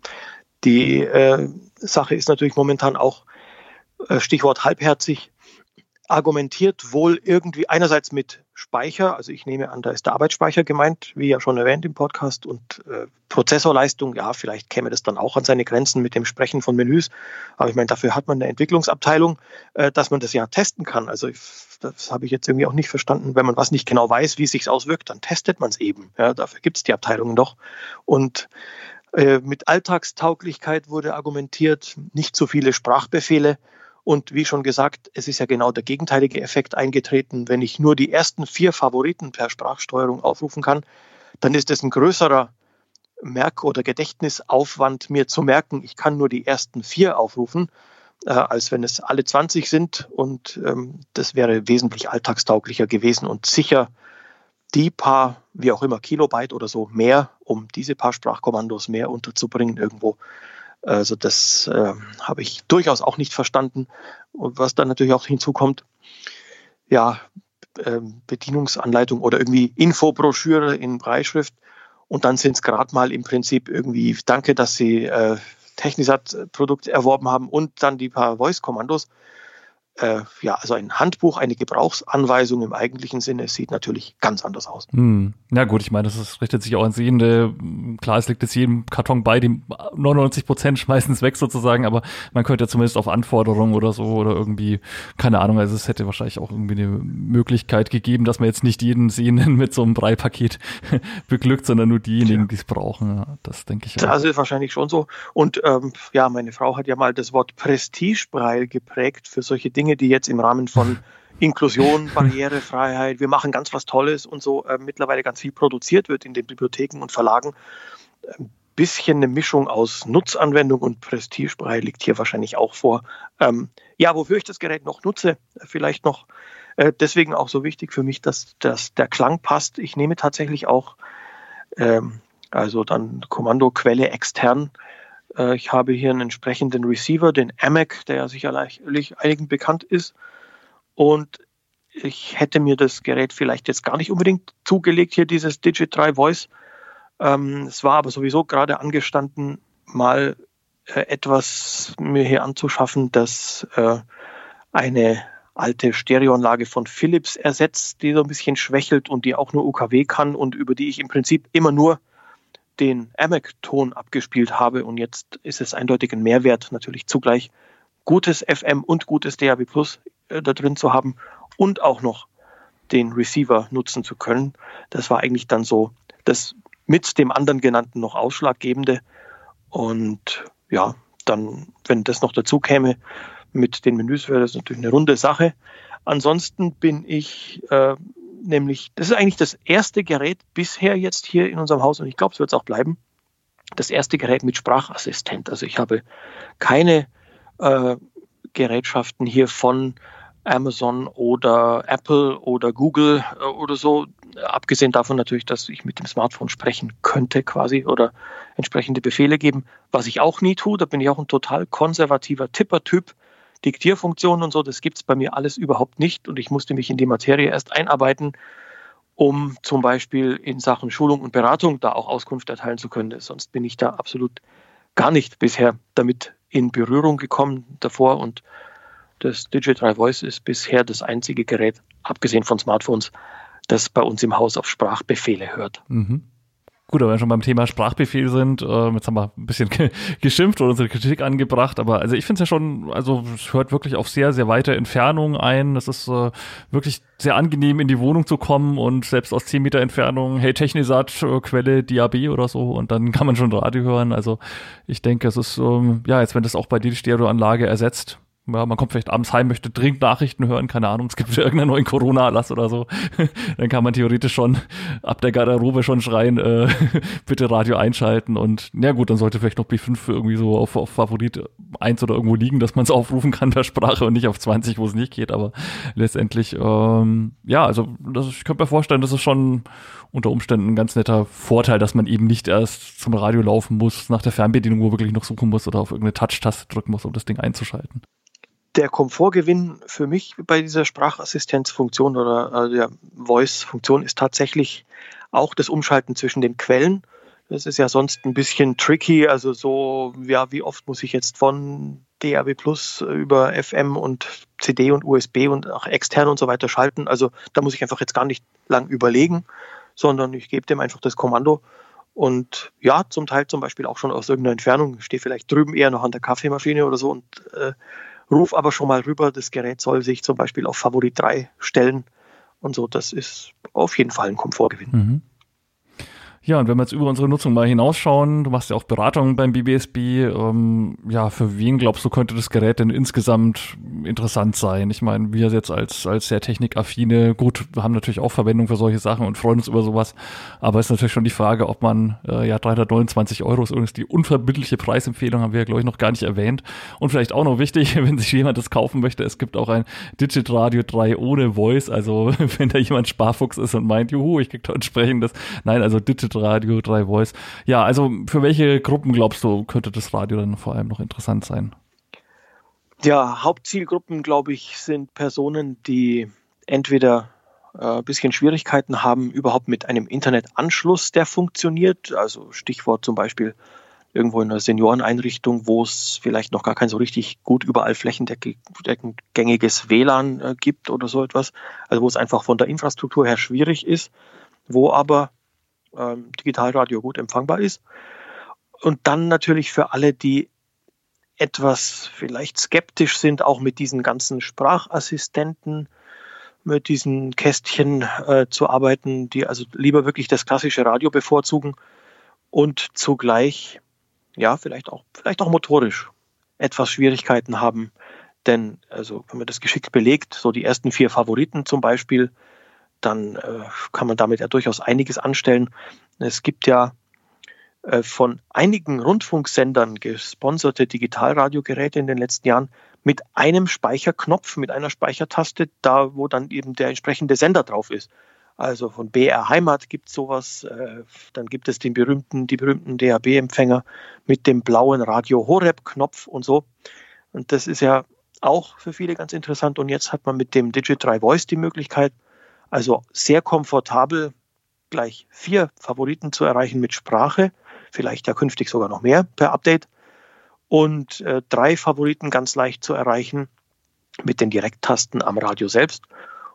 Die äh, Sache ist natürlich momentan auch äh, Stichwort halbherzig argumentiert wohl irgendwie einerseits mit Speicher, also ich nehme an, da ist der Arbeitsspeicher gemeint, wie ja schon erwähnt im Podcast, und äh, Prozessorleistung, ja, vielleicht käme das dann auch an seine Grenzen mit dem Sprechen von Menüs, aber ich meine, dafür hat man eine Entwicklungsabteilung, äh, dass man das ja testen kann. Also ich, das habe ich jetzt irgendwie auch nicht verstanden. Wenn man was nicht genau weiß, wie es sich auswirkt, dann testet man es eben. Ja, dafür gibt es die Abteilungen doch. Und äh, mit Alltagstauglichkeit wurde argumentiert, nicht zu viele Sprachbefehle und wie schon gesagt, es ist ja genau der gegenteilige Effekt eingetreten. Wenn ich nur die ersten vier Favoriten per Sprachsteuerung aufrufen kann, dann ist es ein größerer Merk- oder Gedächtnisaufwand, mir zu merken, ich kann nur die ersten vier aufrufen, äh, als wenn es alle 20 sind. Und ähm, das wäre wesentlich alltagstauglicher gewesen und sicher die paar, wie auch immer, Kilobyte oder so mehr, um diese paar Sprachkommandos mehr unterzubringen irgendwo, also das äh, habe ich durchaus auch nicht verstanden. Und was dann natürlich auch hinzukommt, ja, äh, Bedienungsanleitung oder irgendwie Infobroschüre in Breitschrift. Und dann sind es gerade mal im Prinzip irgendwie, danke, dass Sie äh, Technisat-Produkt erworben haben und dann die paar Voice-Kommandos äh, ja, also ein Handbuch, eine Gebrauchsanweisung im eigentlichen Sinne sieht natürlich ganz anders aus. Hm. Ja gut, ich meine, das ist, richtet sich auch an Sehende. Klar, es liegt jetzt jedem Karton bei, die 99 Prozent schmeißen es weg sozusagen, aber man könnte ja zumindest auf Anforderungen oder so oder irgendwie, keine Ahnung, also es hätte wahrscheinlich auch irgendwie eine Möglichkeit gegeben, dass man jetzt nicht jeden Sehenden mit so einem Breipaket beglückt, sondern nur diejenigen, ja. die es brauchen. Ja, das denke ich auch. Das ist wahrscheinlich schon so. Und ähm, ja, meine Frau hat ja mal das Wort Prestigebrei geprägt für solche Dinge Dinge, die jetzt im Rahmen von Inklusion, Barrierefreiheit, wir machen ganz was Tolles und so äh, mittlerweile ganz viel produziert wird in den Bibliotheken und Verlagen. Ein bisschen eine Mischung aus Nutzanwendung und Prestigebrei liegt hier wahrscheinlich auch vor. Ähm, ja, wofür ich das Gerät noch nutze, vielleicht noch äh, deswegen auch so wichtig für mich, dass, dass der Klang passt. Ich nehme tatsächlich auch ähm, also dann Kommandoquelle extern ich habe hier einen entsprechenden Receiver, den AMAC, der ja sicherlich einigen bekannt ist. Und ich hätte mir das Gerät vielleicht jetzt gar nicht unbedingt zugelegt, hier dieses Digit 3 Voice. Ähm, es war aber sowieso gerade angestanden, mal äh, etwas mir hier anzuschaffen, das äh, eine alte Stereoanlage von Philips ersetzt, die so ein bisschen schwächelt und die auch nur UKW kann und über die ich im Prinzip immer nur den AMAC-Ton abgespielt habe. Und jetzt ist es eindeutig ein Mehrwert, natürlich zugleich gutes FM und gutes DAB Plus äh, da drin zu haben und auch noch den Receiver nutzen zu können. Das war eigentlich dann so das mit dem anderen genannten noch ausschlaggebende. Und ja, dann, wenn das noch dazu käme mit den Menüs, wäre das natürlich eine runde Sache. Ansonsten bin ich äh, nämlich, das ist eigentlich das erste Gerät bisher jetzt hier in unserem Haus und ich glaube, es wird es auch bleiben. Das erste Gerät mit Sprachassistent. Also ich habe keine äh, Gerätschaften hier von Amazon oder Apple oder Google äh, oder so. Abgesehen davon natürlich, dass ich mit dem Smartphone sprechen könnte quasi oder entsprechende Befehle geben, was ich auch nie tue. Da bin ich auch ein total konservativer Tipper-Typ. Diktierfunktionen und so, das gibt es bei mir alles überhaupt nicht und ich musste mich in die Materie erst einarbeiten, um zum Beispiel in Sachen Schulung und Beratung da auch Auskunft erteilen zu können. Sonst bin ich da absolut gar nicht bisher damit in Berührung gekommen davor und das Digital Voice ist bisher das einzige Gerät, abgesehen von Smartphones, das bei uns im Haus auf Sprachbefehle hört. Mhm. Gut, aber wenn wir schon beim Thema Sprachbefehl sind, äh, jetzt haben wir ein bisschen geschimpft oder unsere Kritik angebracht, aber also ich finde es ja schon, also es hört wirklich auf sehr, sehr weite Entfernungen ein. Es ist äh, wirklich sehr angenehm, in die Wohnung zu kommen und selbst aus 10 Meter Entfernung, hey Technisat, äh, Quelle DAB oder so und dann kann man schon Radio hören. Also ich denke, es ist, ähm, ja, jetzt wenn das auch bei dir die Stereoanlage ersetzt, ja, man kommt vielleicht abends heim, möchte dringend Nachrichten hören, keine Ahnung, es gibt irgendeinen neuen Corona-Erlass oder so, dann kann man theoretisch schon ab der Garderobe schon schreien, äh, bitte Radio einschalten und ja gut, dann sollte vielleicht noch B5 irgendwie so auf, auf Favorit 1 oder irgendwo liegen, dass man es aufrufen kann per Sprache und nicht auf 20, wo es nicht geht, aber letztendlich, ähm, ja, also das, ich könnte mir vorstellen, das ist schon unter Umständen ein ganz netter Vorteil, dass man eben nicht erst zum Radio laufen muss, nach der Fernbedienung wo wirklich noch suchen muss oder auf irgendeine Touch-Taste drücken muss, um das Ding einzuschalten der Komfortgewinn für mich bei dieser Sprachassistenzfunktion oder also der Voice-Funktion ist tatsächlich auch das Umschalten zwischen den Quellen. Das ist ja sonst ein bisschen tricky. Also so, ja, wie oft muss ich jetzt von DAB Plus über FM und CD und USB und auch extern und so weiter schalten. Also da muss ich einfach jetzt gar nicht lang überlegen, sondern ich gebe dem einfach das Kommando. Und ja, zum Teil zum Beispiel auch schon aus irgendeiner Entfernung. Ich stehe vielleicht drüben eher noch an der Kaffeemaschine oder so und äh, ruf aber schon mal rüber, das Gerät soll sich zum Beispiel auf Favorit 3 stellen und so. Das ist auf jeden Fall ein Komfortgewinn. Mhm. Ja, und wenn wir jetzt über unsere Nutzung mal hinausschauen, du machst ja auch Beratungen beim BBSB, ähm, ja, für wen glaubst du, könnte das Gerät denn insgesamt interessant sein? Ich meine, wir jetzt als, als sehr technikaffine, gut, wir haben natürlich auch Verwendung für solche Sachen und freuen uns über sowas, aber es ist natürlich schon die Frage, ob man, äh, ja, 329 Euro ist übrigens die unverbindliche Preisempfehlung, haben wir ja, glaube ich, noch gar nicht erwähnt. Und vielleicht auch noch wichtig, wenn sich jemand das kaufen möchte, es gibt auch ein Digit Radio 3 ohne Voice, also wenn da jemand Sparfuchs ist und meint, juhu, ich krieg da entsprechendes, nein, also Digit Radio, 3 Voice. Ja, also für welche Gruppen glaubst du, könnte das Radio dann vor allem noch interessant sein? Ja, Hauptzielgruppen, glaube ich, sind Personen, die entweder ein äh, bisschen Schwierigkeiten haben, überhaupt mit einem Internetanschluss, der funktioniert. Also Stichwort zum Beispiel irgendwo in einer Senioreneinrichtung, wo es vielleicht noch gar kein so richtig gut überall flächendeckend gängiges WLAN äh, gibt oder so etwas. Also wo es einfach von der Infrastruktur her schwierig ist, wo aber ähm, Digitalradio gut empfangbar ist. Und dann natürlich für alle, die etwas vielleicht skeptisch sind, auch mit diesen ganzen Sprachassistenten, mit diesen Kästchen äh, zu arbeiten, die also lieber wirklich das klassische Radio bevorzugen und zugleich, ja, vielleicht auch, vielleicht auch motorisch etwas Schwierigkeiten haben. Denn, also, wenn man das geschickt belegt, so die ersten vier Favoriten zum Beispiel, dann äh, kann man damit ja durchaus einiges anstellen. Es gibt ja äh, von einigen Rundfunksendern gesponserte Digitalradiogeräte in den letzten Jahren mit einem Speicherknopf, mit einer Speichertaste, da wo dann eben der entsprechende Sender drauf ist. Also von BR Heimat gibt es sowas, äh, dann gibt es den berühmten, die berühmten DAB-Empfänger mit dem blauen Radio Horeb-Knopf und so. Und das ist ja auch für viele ganz interessant. Und jetzt hat man mit dem Digit 3 Voice die Möglichkeit, also sehr komfortabel gleich vier Favoriten zu erreichen mit Sprache, vielleicht ja künftig sogar noch mehr per Update und äh, drei Favoriten ganz leicht zu erreichen mit den Direkttasten am Radio selbst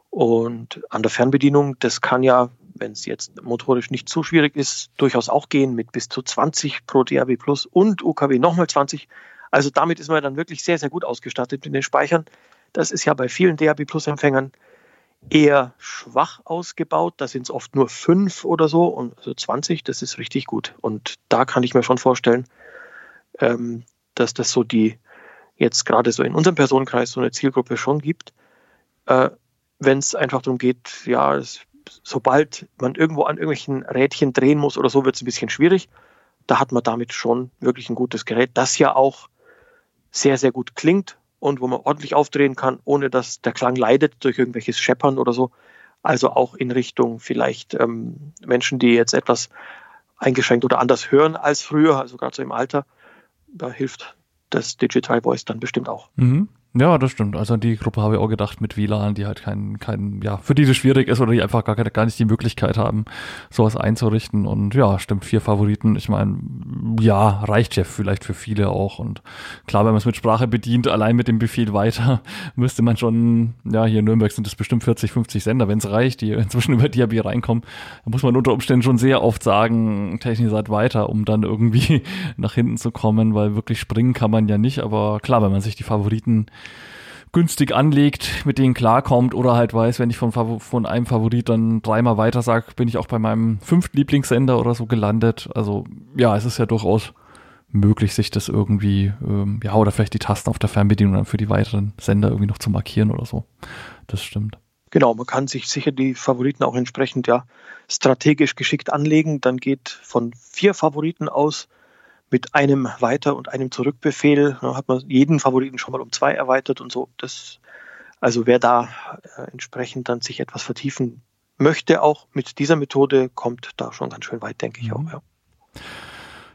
und an der Fernbedienung. Das kann ja, wenn es jetzt motorisch nicht zu schwierig ist, durchaus auch gehen mit bis zu 20 pro DAB Plus und UKW nochmal 20. Also damit ist man dann wirklich sehr, sehr gut ausgestattet mit den Speichern. Das ist ja bei vielen DAB Plus Empfängern eher schwach ausgebaut. Da sind es oft nur fünf oder so und also 20, das ist richtig gut. Und da kann ich mir schon vorstellen, ähm, dass das so die jetzt gerade so in unserem Personenkreis so eine Zielgruppe schon gibt. Äh, Wenn es einfach darum geht, ja, es, sobald man irgendwo an irgendwelchen Rädchen drehen muss oder so, wird es ein bisschen schwierig. Da hat man damit schon wirklich ein gutes Gerät, das ja auch sehr, sehr gut klingt und wo man ordentlich aufdrehen kann, ohne dass der Klang leidet durch irgendwelches Scheppern oder so. Also auch in Richtung vielleicht ähm, Menschen, die jetzt etwas eingeschränkt oder anders hören als früher, also gerade so im Alter, da hilft das Digital Voice dann bestimmt auch. Mhm. Ja, das stimmt. Also die Gruppe habe ich auch gedacht mit WLAN, die halt keinen, keinen, ja, für die das schwierig ist oder die einfach gar, gar nicht die Möglichkeit haben, sowas einzurichten. Und ja, stimmt, vier Favoriten. Ich meine, ja, reicht ja vielleicht für viele auch. Und klar, wenn man es mit Sprache bedient, allein mit dem Befehl weiter, müsste man schon, ja, hier in Nürnberg sind es bestimmt 40, 50 Sender, wenn es reicht, die inzwischen über DAB reinkommen. Da muss man unter Umständen schon sehr oft sagen, Technisat weiter, um dann irgendwie nach hinten zu kommen, weil wirklich springen kann man ja nicht. Aber klar, wenn man sich die Favoriten günstig anlegt, mit denen klarkommt oder halt weiß, wenn ich von, von einem Favorit dann dreimal weiter sag, bin ich auch bei meinem fünften Lieblingssender oder so gelandet. Also ja, es ist ja durchaus möglich, sich das irgendwie, ähm, ja, oder vielleicht die Tasten auf der Fernbedienung dann für die weiteren Sender irgendwie noch zu markieren oder so. Das stimmt. Genau, man kann sich sicher die Favoriten auch entsprechend ja strategisch geschickt anlegen. Dann geht von vier Favoriten aus mit einem Weiter- und einem Zurückbefehl ne, hat man jeden Favoriten schon mal um zwei erweitert und so. Das, also wer da äh, entsprechend dann sich etwas vertiefen möchte, auch mit dieser Methode, kommt da schon ganz schön weit, denke ich mhm. auch. Ja.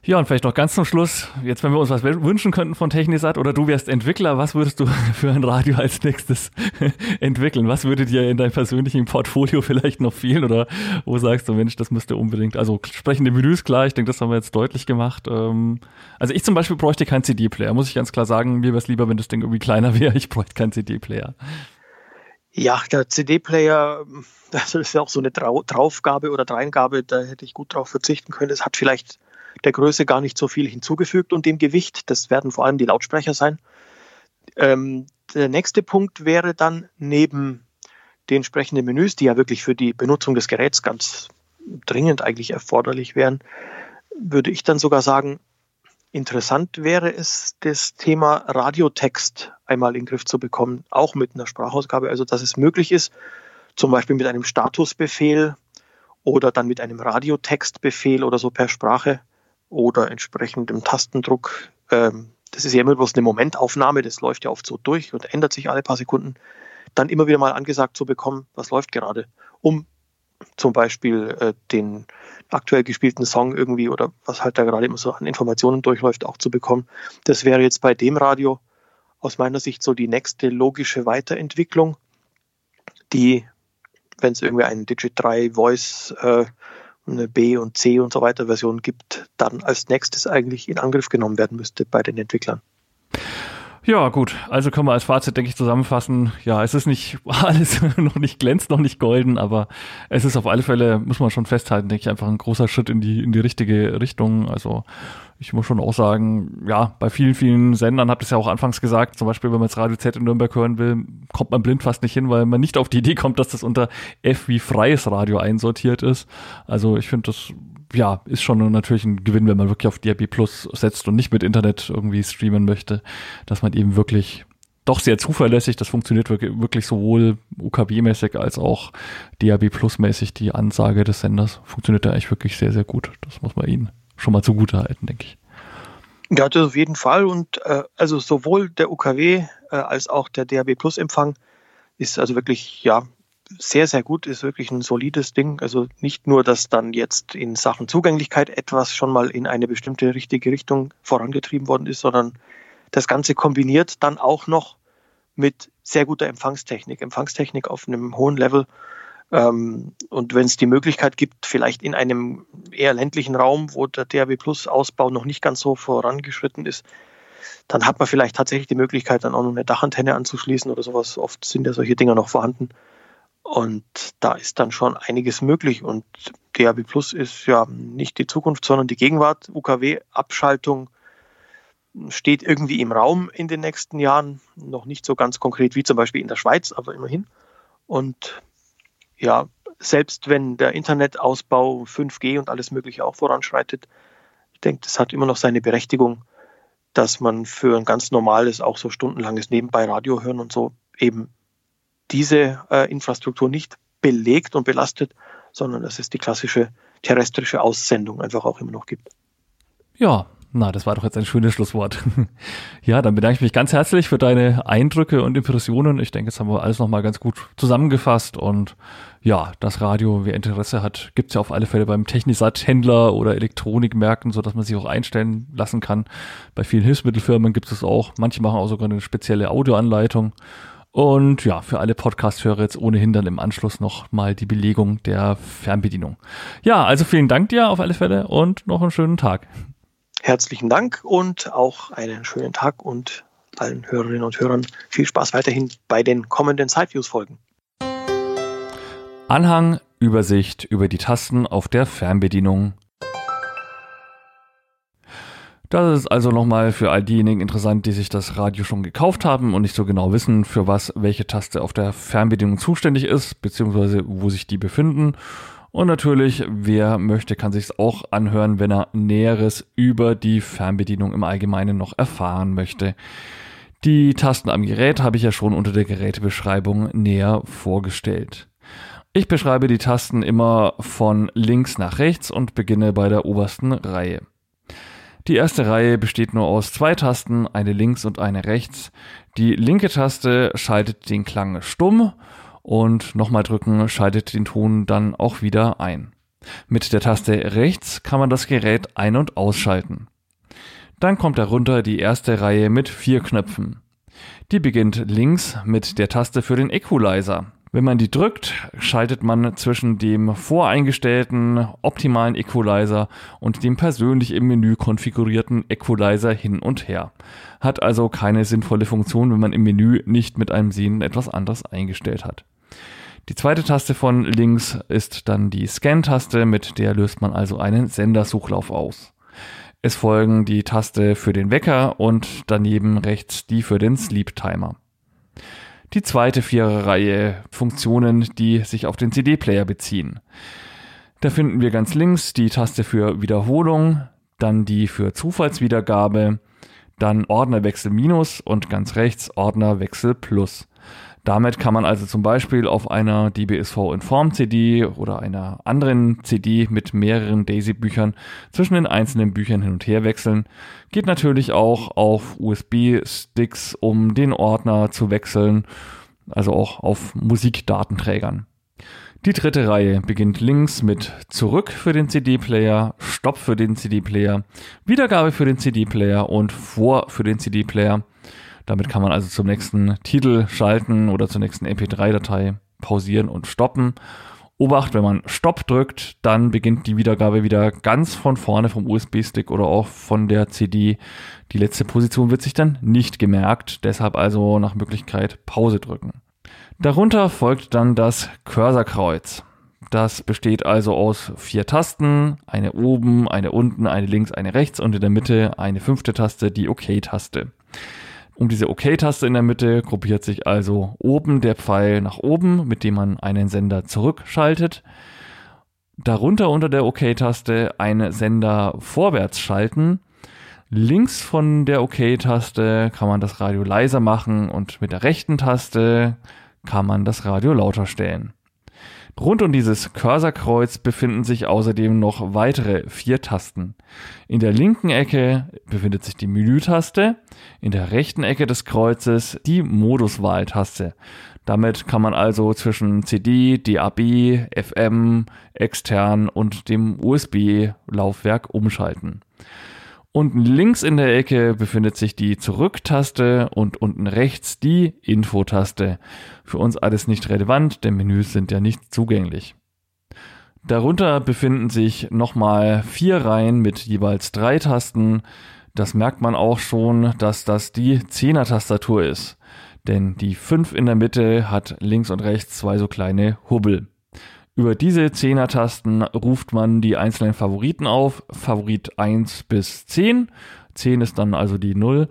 Ja, und vielleicht noch ganz zum Schluss, jetzt wenn wir uns was wünschen könnten von Technisat oder du wärst Entwickler, was würdest du für ein Radio als nächstes entwickeln? Was würde dir in deinem persönlichen Portfolio vielleicht noch fehlen oder wo sagst du, Mensch, das müsste unbedingt, also sprechende Menüs, klar, ich denke, das haben wir jetzt deutlich gemacht. Ähm, also ich zum Beispiel bräuchte keinen CD-Player, muss ich ganz klar sagen, mir wäre es lieber, wenn das Ding irgendwie kleiner wäre, ich bräuchte keinen CD-Player. Ja, der CD-Player, das ist ja auch so eine Draufgabe oder Dreingabe, da hätte ich gut drauf verzichten können. Es hat vielleicht der Größe gar nicht so viel hinzugefügt und dem Gewicht. Das werden vor allem die Lautsprecher sein. Ähm, der nächste Punkt wäre dann neben den entsprechenden Menüs, die ja wirklich für die Benutzung des Geräts ganz dringend eigentlich erforderlich wären, würde ich dann sogar sagen, interessant wäre es, das Thema Radiotext einmal in den Griff zu bekommen, auch mit einer Sprachausgabe, also dass es möglich ist, zum Beispiel mit einem Statusbefehl oder dann mit einem Radiotextbefehl oder so per Sprache oder entsprechend im Tastendruck. Ähm, das ist ja immer bloß eine Momentaufnahme, das läuft ja oft so durch und ändert sich alle paar Sekunden. Dann immer wieder mal angesagt zu bekommen, was läuft gerade, um zum Beispiel äh, den aktuell gespielten Song irgendwie oder was halt da gerade immer so an Informationen durchläuft, auch zu bekommen. Das wäre jetzt bei dem Radio aus meiner Sicht so die nächste logische Weiterentwicklung, die, wenn es irgendwie einen Digit 3 Voice äh, eine B- und C- und so weiter Version gibt, dann als nächstes eigentlich in Angriff genommen werden müsste bei den Entwicklern. Ja, gut. Also können wir als Fazit, denke ich, zusammenfassen. Ja, es ist nicht alles noch nicht glänzt, noch nicht golden, aber es ist auf alle Fälle, muss man schon festhalten, denke ich, einfach ein großer Schritt in die, in die richtige Richtung. Also ich muss schon auch sagen, ja, bei vielen, vielen Sendern, habt ihr es ja auch anfangs gesagt, zum Beispiel, wenn man jetzt Radio Z in Nürnberg hören will, kommt man blind fast nicht hin, weil man nicht auf die Idee kommt, dass das unter F wie freies Radio einsortiert ist. Also ich finde das ja, ist schon natürlich ein Gewinn, wenn man wirklich auf DRB Plus setzt und nicht mit Internet irgendwie streamen möchte, dass man eben wirklich doch sehr zuverlässig, das funktioniert wirklich, sowohl UKW-mäßig als auch DAB Plus-mäßig, die Ansage des Senders funktioniert da eigentlich wirklich sehr, sehr gut. Das muss man ihnen schon mal zugute halten, denke ich. Ja, das auf jeden Fall. Und äh, also sowohl der UKW äh, als auch der DAB Plus-Empfang ist also wirklich ja sehr, sehr gut, ist wirklich ein solides Ding. Also nicht nur, dass dann jetzt in Sachen Zugänglichkeit etwas schon mal in eine bestimmte richtige Richtung vorangetrieben worden ist, sondern das Ganze kombiniert dann auch noch mit sehr guter Empfangstechnik, Empfangstechnik auf einem hohen Level. Ähm, und wenn es die Möglichkeit gibt, vielleicht in einem eher ländlichen Raum, wo der DAB Plus Ausbau noch nicht ganz so vorangeschritten ist, dann hat man vielleicht tatsächlich die Möglichkeit, dann auch noch eine Dachantenne anzuschließen oder sowas. Oft sind ja solche Dinger noch vorhanden. Und da ist dann schon einiges möglich. Und DAB Plus ist ja nicht die Zukunft, sondern die Gegenwart. UKW-Abschaltung steht irgendwie im Raum in den nächsten Jahren. Noch nicht so ganz konkret wie zum Beispiel in der Schweiz, aber immerhin. Und ja, selbst wenn der Internetausbau 5G und alles Mögliche auch voranschreitet, ich denke, das hat immer noch seine Berechtigung, dass man für ein ganz normales, auch so stundenlanges Nebenbei Radio hören und so eben diese äh, Infrastruktur nicht belegt und belastet, sondern dass es die klassische terrestrische Aussendung einfach auch immer noch gibt. Ja, Na, das war doch jetzt ein schönes Schlusswort. ja, dann bedanke ich mich ganz herzlich für deine Eindrücke und Impressionen. Ich denke, jetzt haben wir alles nochmal ganz gut zusammengefasst und ja, das Radio, wer Interesse hat, gibt's ja auf alle Fälle beim Technisat-Händler oder Elektronikmärkten, so dass man sich auch einstellen lassen kann. Bei vielen Hilfsmittelfirmen gibt es auch. Manche machen auch sogar eine spezielle Audioanleitung. Und ja, für alle Podcast-Hörer jetzt ohnehin dann im Anschluss noch mal die Belegung der Fernbedienung. Ja, also vielen Dank dir auf alle Fälle und noch einen schönen Tag. Herzlichen Dank und auch einen schönen Tag und allen Hörerinnen und Hörern viel Spaß weiterhin bei den kommenden Sideviews-Folgen. Anhang, Übersicht über die Tasten auf der Fernbedienung das ist also nochmal für all diejenigen interessant, die sich das Radio schon gekauft haben und nicht so genau wissen, für was welche Taste auf der Fernbedienung zuständig ist, beziehungsweise wo sich die befinden. Und natürlich, wer möchte, kann sich es auch anhören, wenn er Näheres über die Fernbedienung im Allgemeinen noch erfahren möchte. Die Tasten am Gerät habe ich ja schon unter der Gerätebeschreibung näher vorgestellt. Ich beschreibe die Tasten immer von links nach rechts und beginne bei der obersten Reihe. Die erste Reihe besteht nur aus zwei Tasten, eine links und eine rechts. Die linke Taste schaltet den Klang stumm und nochmal drücken schaltet den Ton dann auch wieder ein. Mit der Taste rechts kann man das Gerät ein- und ausschalten. Dann kommt darunter die erste Reihe mit vier Knöpfen. Die beginnt links mit der Taste für den Equalizer. Wenn man die drückt, schaltet man zwischen dem voreingestellten optimalen Equalizer und dem persönlich im Menü konfigurierten Equalizer hin und her. Hat also keine sinnvolle Funktion, wenn man im Menü nicht mit einem Sehnen etwas anderes eingestellt hat. Die zweite Taste von links ist dann die Scan-Taste, mit der löst man also einen Sendersuchlauf aus. Es folgen die Taste für den Wecker und daneben rechts die für den Sleep Timer die zweite Viererreihe Funktionen, die sich auf den CD-Player beziehen. Da finden wir ganz links die Taste für Wiederholung, dann die für Zufallswiedergabe, dann Ordnerwechsel minus und ganz rechts Ordnerwechsel plus. Damit kann man also zum Beispiel auf einer DBSV Inform CD oder einer anderen CD mit mehreren Daisy-Büchern zwischen den einzelnen Büchern hin und her wechseln. Geht natürlich auch auf USB-Sticks, um den Ordner zu wechseln, also auch auf Musikdatenträgern. Die dritte Reihe beginnt links mit Zurück für den CD-Player, Stopp für den CD-Player, Wiedergabe für den CD-Player und Vor für den CD-Player. Damit kann man also zum nächsten Titel schalten oder zur nächsten MP3-Datei pausieren und stoppen. Obacht, wenn man Stopp drückt, dann beginnt die Wiedergabe wieder ganz von vorne vom USB-Stick oder auch von der CD. Die letzte Position wird sich dann nicht gemerkt, deshalb also nach Möglichkeit Pause drücken. Darunter folgt dann das Cursorkreuz. Das besteht also aus vier Tasten, eine oben, eine unten, eine links, eine rechts und in der Mitte eine fünfte Taste, die OK-Taste. Um diese OK-Taste in der Mitte gruppiert sich also oben der Pfeil nach oben, mit dem man einen Sender zurückschaltet. Darunter unter der OK-Taste einen Sender vorwärts schalten. Links von der OK-Taste kann man das Radio leiser machen und mit der rechten Taste kann man das Radio lauter stellen. Rund um dieses Cursorkreuz befinden sich außerdem noch weitere vier Tasten. In der linken Ecke befindet sich die Menütaste, in der rechten Ecke des Kreuzes die Moduswahltaste. Damit kann man also zwischen CD, DAB, FM, extern und dem USB-Laufwerk umschalten. Unten links in der Ecke befindet sich die Zurück-Taste und unten rechts die Info-Taste. Für uns alles nicht relevant, denn Menüs sind ja nicht zugänglich. Darunter befinden sich nochmal vier Reihen mit jeweils drei Tasten. Das merkt man auch schon, dass das die 10er-Tastatur ist. Denn die 5 in der Mitte hat links und rechts zwei so kleine Hubbel. Über diese Zehner-Tasten ruft man die einzelnen Favoriten auf. Favorit 1 bis 10. 10 ist dann also die 0.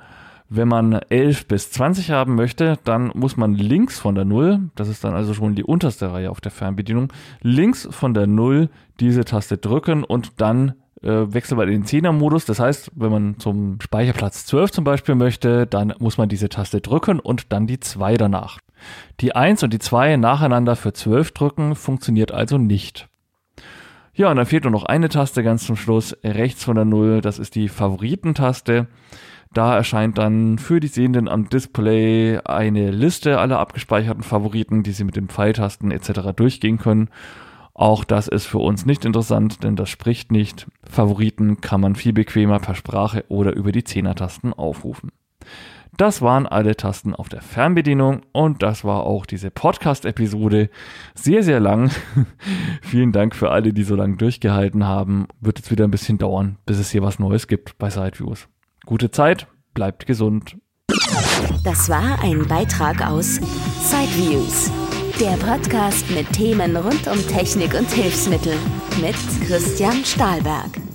Wenn man 11 bis 20 haben möchte, dann muss man links von der 0, das ist dann also schon die unterste Reihe auf der Fernbedienung, links von der 0 diese Taste drücken und dann äh, wechselt man in den 10er-Modus. Das heißt, wenn man zum Speicherplatz 12 zum Beispiel möchte, dann muss man diese Taste drücken und dann die 2 danach. Die 1 und die 2 nacheinander für 12 drücken funktioniert also nicht. Ja, und dann fehlt nur noch eine Taste ganz zum Schluss, rechts von der Null, das ist die Favoritentaste. Da erscheint dann für die Sehenden am Display eine Liste aller abgespeicherten Favoriten, die Sie mit den Pfeiltasten etc. durchgehen können. Auch das ist für uns nicht interessant, denn das spricht nicht. Favoriten kann man viel bequemer per Sprache oder über die Zehnertasten aufrufen. Das waren alle Tasten auf der Fernbedienung und das war auch diese Podcast-Episode. Sehr, sehr lang. Vielen Dank für alle, die so lange durchgehalten haben. Wird jetzt wieder ein bisschen dauern, bis es hier was Neues gibt bei Sideviews. Gute Zeit, bleibt gesund. Das war ein Beitrag aus Sideviews der Podcast mit Themen rund um Technik und Hilfsmittel mit Christian Stahlberg.